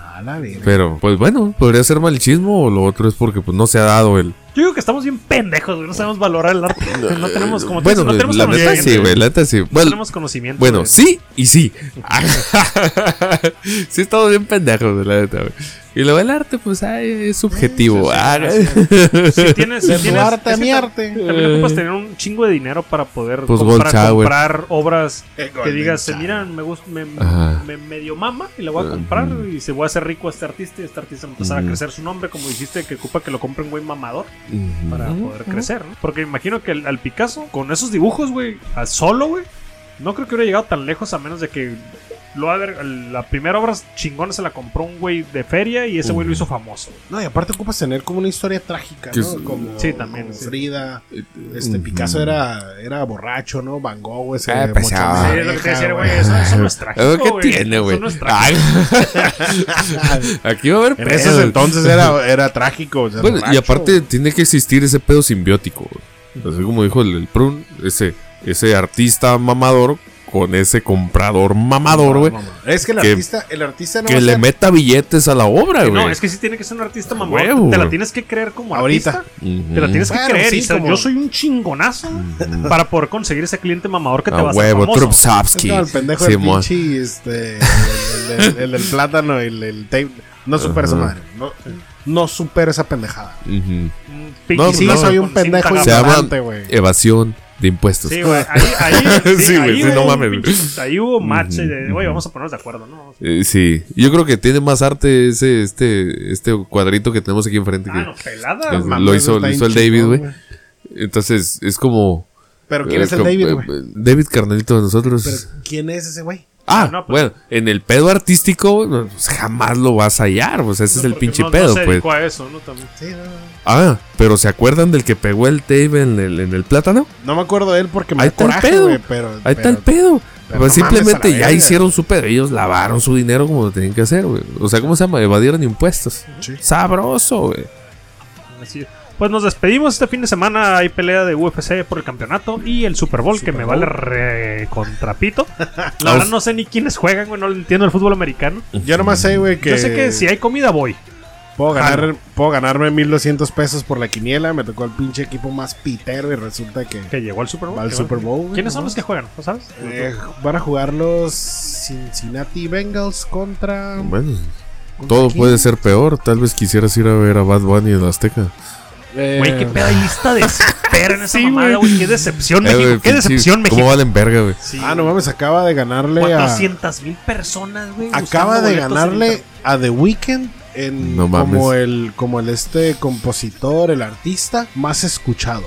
Speaker 3: A la verga.
Speaker 4: Pero, pues bueno, podría ser malichismo o lo otro es porque pues no se ha dado el...
Speaker 2: Yo digo que estamos bien pendejos, güey. No sabemos valorar el arte. No tenemos como
Speaker 4: Bueno,
Speaker 2: no tenemos
Speaker 4: la neta sí, güey, la neta sí.
Speaker 2: No
Speaker 4: Bueno,
Speaker 2: tenemos conocimiento.
Speaker 4: bueno,
Speaker 2: güey.
Speaker 4: sí y sí. sí estamos bien pendejos, güey, la neta, güey. Y luego el arte, pues, ay, es subjetivo. Ah,
Speaker 2: Si tienes, si tienes
Speaker 3: arte
Speaker 2: es que
Speaker 3: mi arte.
Speaker 2: También ocupas tener un chingo de dinero para poder
Speaker 4: Pues
Speaker 2: comprar, obras que
Speaker 3: Golden
Speaker 2: digas,
Speaker 3: Shower.
Speaker 2: mira, me, gusta, me, medio mama y la voy a comprar y se voy a hacer rico a este artista y este artista va a empezar a crecer su nombre, como dijiste, que ocupa que lo compre un güey mamador para poder crecer, ¿no? Porque imagino que el- al Picasso, con esos dibujos, güey, a solo, güey, no creo que hubiera llegado tan lejos a menos de que lo va a ver, la primera obra chingona se la compró un güey de feria y ese güey lo hizo famoso.
Speaker 3: No, y aparte ocupas tener como una historia trágica, ¿no?
Speaker 4: es-
Speaker 3: Como,
Speaker 2: Sí, también,
Speaker 3: como
Speaker 2: sí.
Speaker 3: Frida. Este
Speaker 4: Ujú.
Speaker 3: Picasso era, era borracho, ¿no? Van Gogh, ese
Speaker 4: Ah,
Speaker 2: Sí, es lo que te decía,
Speaker 3: oreja,
Speaker 2: güey, eso, eso no es trágico,
Speaker 4: ¿Qué
Speaker 2: güey.
Speaker 4: tiene,
Speaker 2: Eso no es trágico.
Speaker 4: Aquí va a haber
Speaker 3: En esos entonces era, era trágico.
Speaker 4: Bueno, y aparte tiene que existir ese pedo simbiótico. güey. Así como dijo el, el Prun, ese, ese artista mamador con ese comprador mamador, güey.
Speaker 3: Es que el
Speaker 4: que-
Speaker 3: artista, el artista no
Speaker 4: Que le
Speaker 3: ser-
Speaker 4: meta billetes a la obra, güey.
Speaker 2: No, es que sí tiene que ser un artista mamón.
Speaker 4: Huevo,
Speaker 2: te la tienes que creer como
Speaker 3: Ahorita.
Speaker 2: artista.
Speaker 4: Ujú.
Speaker 2: Te la tienes que
Speaker 3: Bueno,
Speaker 2: creer
Speaker 3: sí,
Speaker 2: y
Speaker 3: como-
Speaker 2: yo soy un chingonazo para poder conseguir ese cliente mamador que te
Speaker 4: A
Speaker 2: va a hacer
Speaker 4: huevo,
Speaker 3: el pendejo
Speaker 4: Simón.
Speaker 3: pinche, este, el, el- plátano, el, el tape. No supera esa madre. No, no supera esa pendejada.
Speaker 2: Un
Speaker 4: No,
Speaker 3: sí,
Speaker 4: no,
Speaker 3: soy un pendejo ignorante, güey.
Speaker 4: evasión de impuestos.
Speaker 2: Sí, güey. Ahí, ahí,
Speaker 4: Sí, güey,
Speaker 2: ahí
Speaker 4: sí,
Speaker 2: hubo
Speaker 4: no
Speaker 2: un
Speaker 4: mames,
Speaker 2: pinche- Ahí hubo match de, güey, vamos a ponernos de acuerdo, ¿no?
Speaker 4: Eh, sí, yo creo que tiene más arte ese este este cuadrito que tenemos aquí enfrente.
Speaker 2: Ah,
Speaker 4: que-
Speaker 2: no, pelada.
Speaker 4: que lo hizo, lo hizo el David, güey. Entonces es como.
Speaker 3: Pero ¿quién es el David,
Speaker 4: eh,
Speaker 3: güey?
Speaker 4: David Carnelito de nosotros.
Speaker 3: Pero ¿quién es ese güey?
Speaker 4: Ah,
Speaker 2: no, pues-
Speaker 4: bueno, en el pedo artístico pues, jamás lo vas a hallar, pues ese es el pinche
Speaker 2: no- no
Speaker 4: pedo,
Speaker 2: se
Speaker 4: pues.
Speaker 2: dedicó a eso, ¿no? También.
Speaker 3: Sí, no, no.
Speaker 4: Ah, pero ¿se acuerdan del que pegó el tape en el, en el plátano?
Speaker 3: No me acuerdo de él porque me
Speaker 4: Ahí
Speaker 3: da
Speaker 4: está el
Speaker 3: coraje,
Speaker 4: pedo.
Speaker 3: güey, pero...
Speaker 4: Ahí
Speaker 3: pero-
Speaker 4: está el pedo.
Speaker 3: pero
Speaker 4: Pues simplemente ya
Speaker 3: verga.
Speaker 4: hicieron su pedo. Ellos lavaron su dinero como lo tenían que hacer, güey. O sea, ¿cómo se llama? Evadieron impuestos.
Speaker 3: Sí.
Speaker 4: Sabroso, güey.
Speaker 2: Así es. Pues nos despedimos este fin de semana. Hay pelea de UFC por el campeonato y el Super Bowl, que me
Speaker 3: Bowl.
Speaker 2: vale re contrapito. La verdad no sé ni quiénes juegan, güey. No entiendo el fútbol americano.
Speaker 3: Yo nomás sé, güey, que...
Speaker 2: Yo sé que si hay comida, voy.
Speaker 3: Puedo, ganar, puedo ganarme 1200 pesos por la quiniela. Me tocó el pinche equipo más pitero y resulta que...
Speaker 2: Que llegó al Super Bowl.
Speaker 3: Al
Speaker 2: que
Speaker 3: Super. Bowl, güey,
Speaker 2: ¿Quiénes son los que juegan? ¿No sabes?
Speaker 3: Eh, van a jugar los Cincinnati Bengals contra...
Speaker 4: Bueno,
Speaker 3: ¿contra
Speaker 4: todo
Speaker 3: quién?
Speaker 4: puede ser peor. Tal vez quisieras ir a ver a Bad Bunny en Azteca.
Speaker 3: Eh,
Speaker 2: Güey, qué pedo hay lista de espera en esa
Speaker 3: Sí,
Speaker 2: mamada,
Speaker 3: güey.
Speaker 2: Qué decepción,
Speaker 4: Eh,
Speaker 2: México. Qué
Speaker 4: pinche-
Speaker 2: decepción, México.
Speaker 4: ¿Cómo valen verga, güey?
Speaker 2: Sí,
Speaker 3: Ah, no mames, acaba de ganarle a...
Speaker 2: 400 mil personas, güey.
Speaker 3: Acaba de ganarle a The Weeknd en
Speaker 4: No mames.
Speaker 3: como el como el este compositor, el artista más escuchado.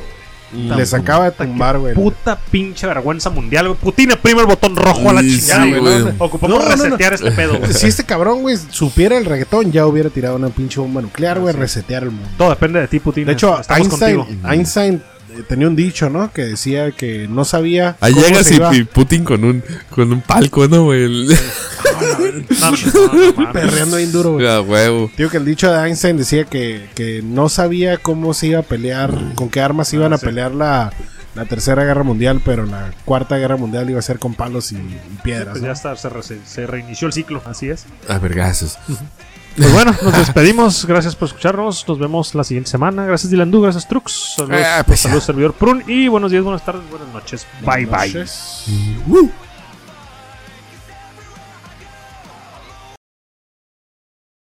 Speaker 3: Les acaba de tumbar, güey.
Speaker 2: Puta pinche vergüenza mundial, güey. Putin prima el botón rojo a la
Speaker 4: Sí,
Speaker 2: chingada,
Speaker 4: sí,
Speaker 2: güey.
Speaker 4: güey.
Speaker 2: ¿no? Ocupamos
Speaker 3: No, no, no.
Speaker 2: resetear este pedo, güey.
Speaker 3: Si este cabrón, güey, supiera el reggaetón, ya hubiera tirado una pinche bomba nuclear, güey, resetear el mundo.
Speaker 2: Todo depende de ti, Putin.
Speaker 3: De hecho,
Speaker 2: estamos
Speaker 3: Einstein,
Speaker 2: contigo.
Speaker 3: Einstein tenía un dicho, ¿no? Que decía que no sabía
Speaker 4: Ahí llegas y, Putin con un, con un palco, ¿no, güey?
Speaker 3: Perreando bien duro, güey.
Speaker 4: a huevo.
Speaker 3: Digo que el dicho de Einstein decía que, que no sabía cómo se iba a pelear, con qué armas iban a pelear la, la tercera guerra mundial, pero la cuarta guerra mundial iba a ser con palos y, y piedras.
Speaker 2: Pues
Speaker 3: ¿no?
Speaker 2: ya está, se, re- se reinició el ciclo, así es.
Speaker 4: A vergazos.
Speaker 2: Pues bueno, nos despedimos. Gracias por escucharnos. Nos vemos la siguiente semana. Gracias, Dilandú. Gracias, Trux. Saludos,
Speaker 4: Ah, pues
Speaker 2: saludos servidor Prun. Y buenos días, buenas tardes, buenas noches. Bye, bye.
Speaker 4: Woo.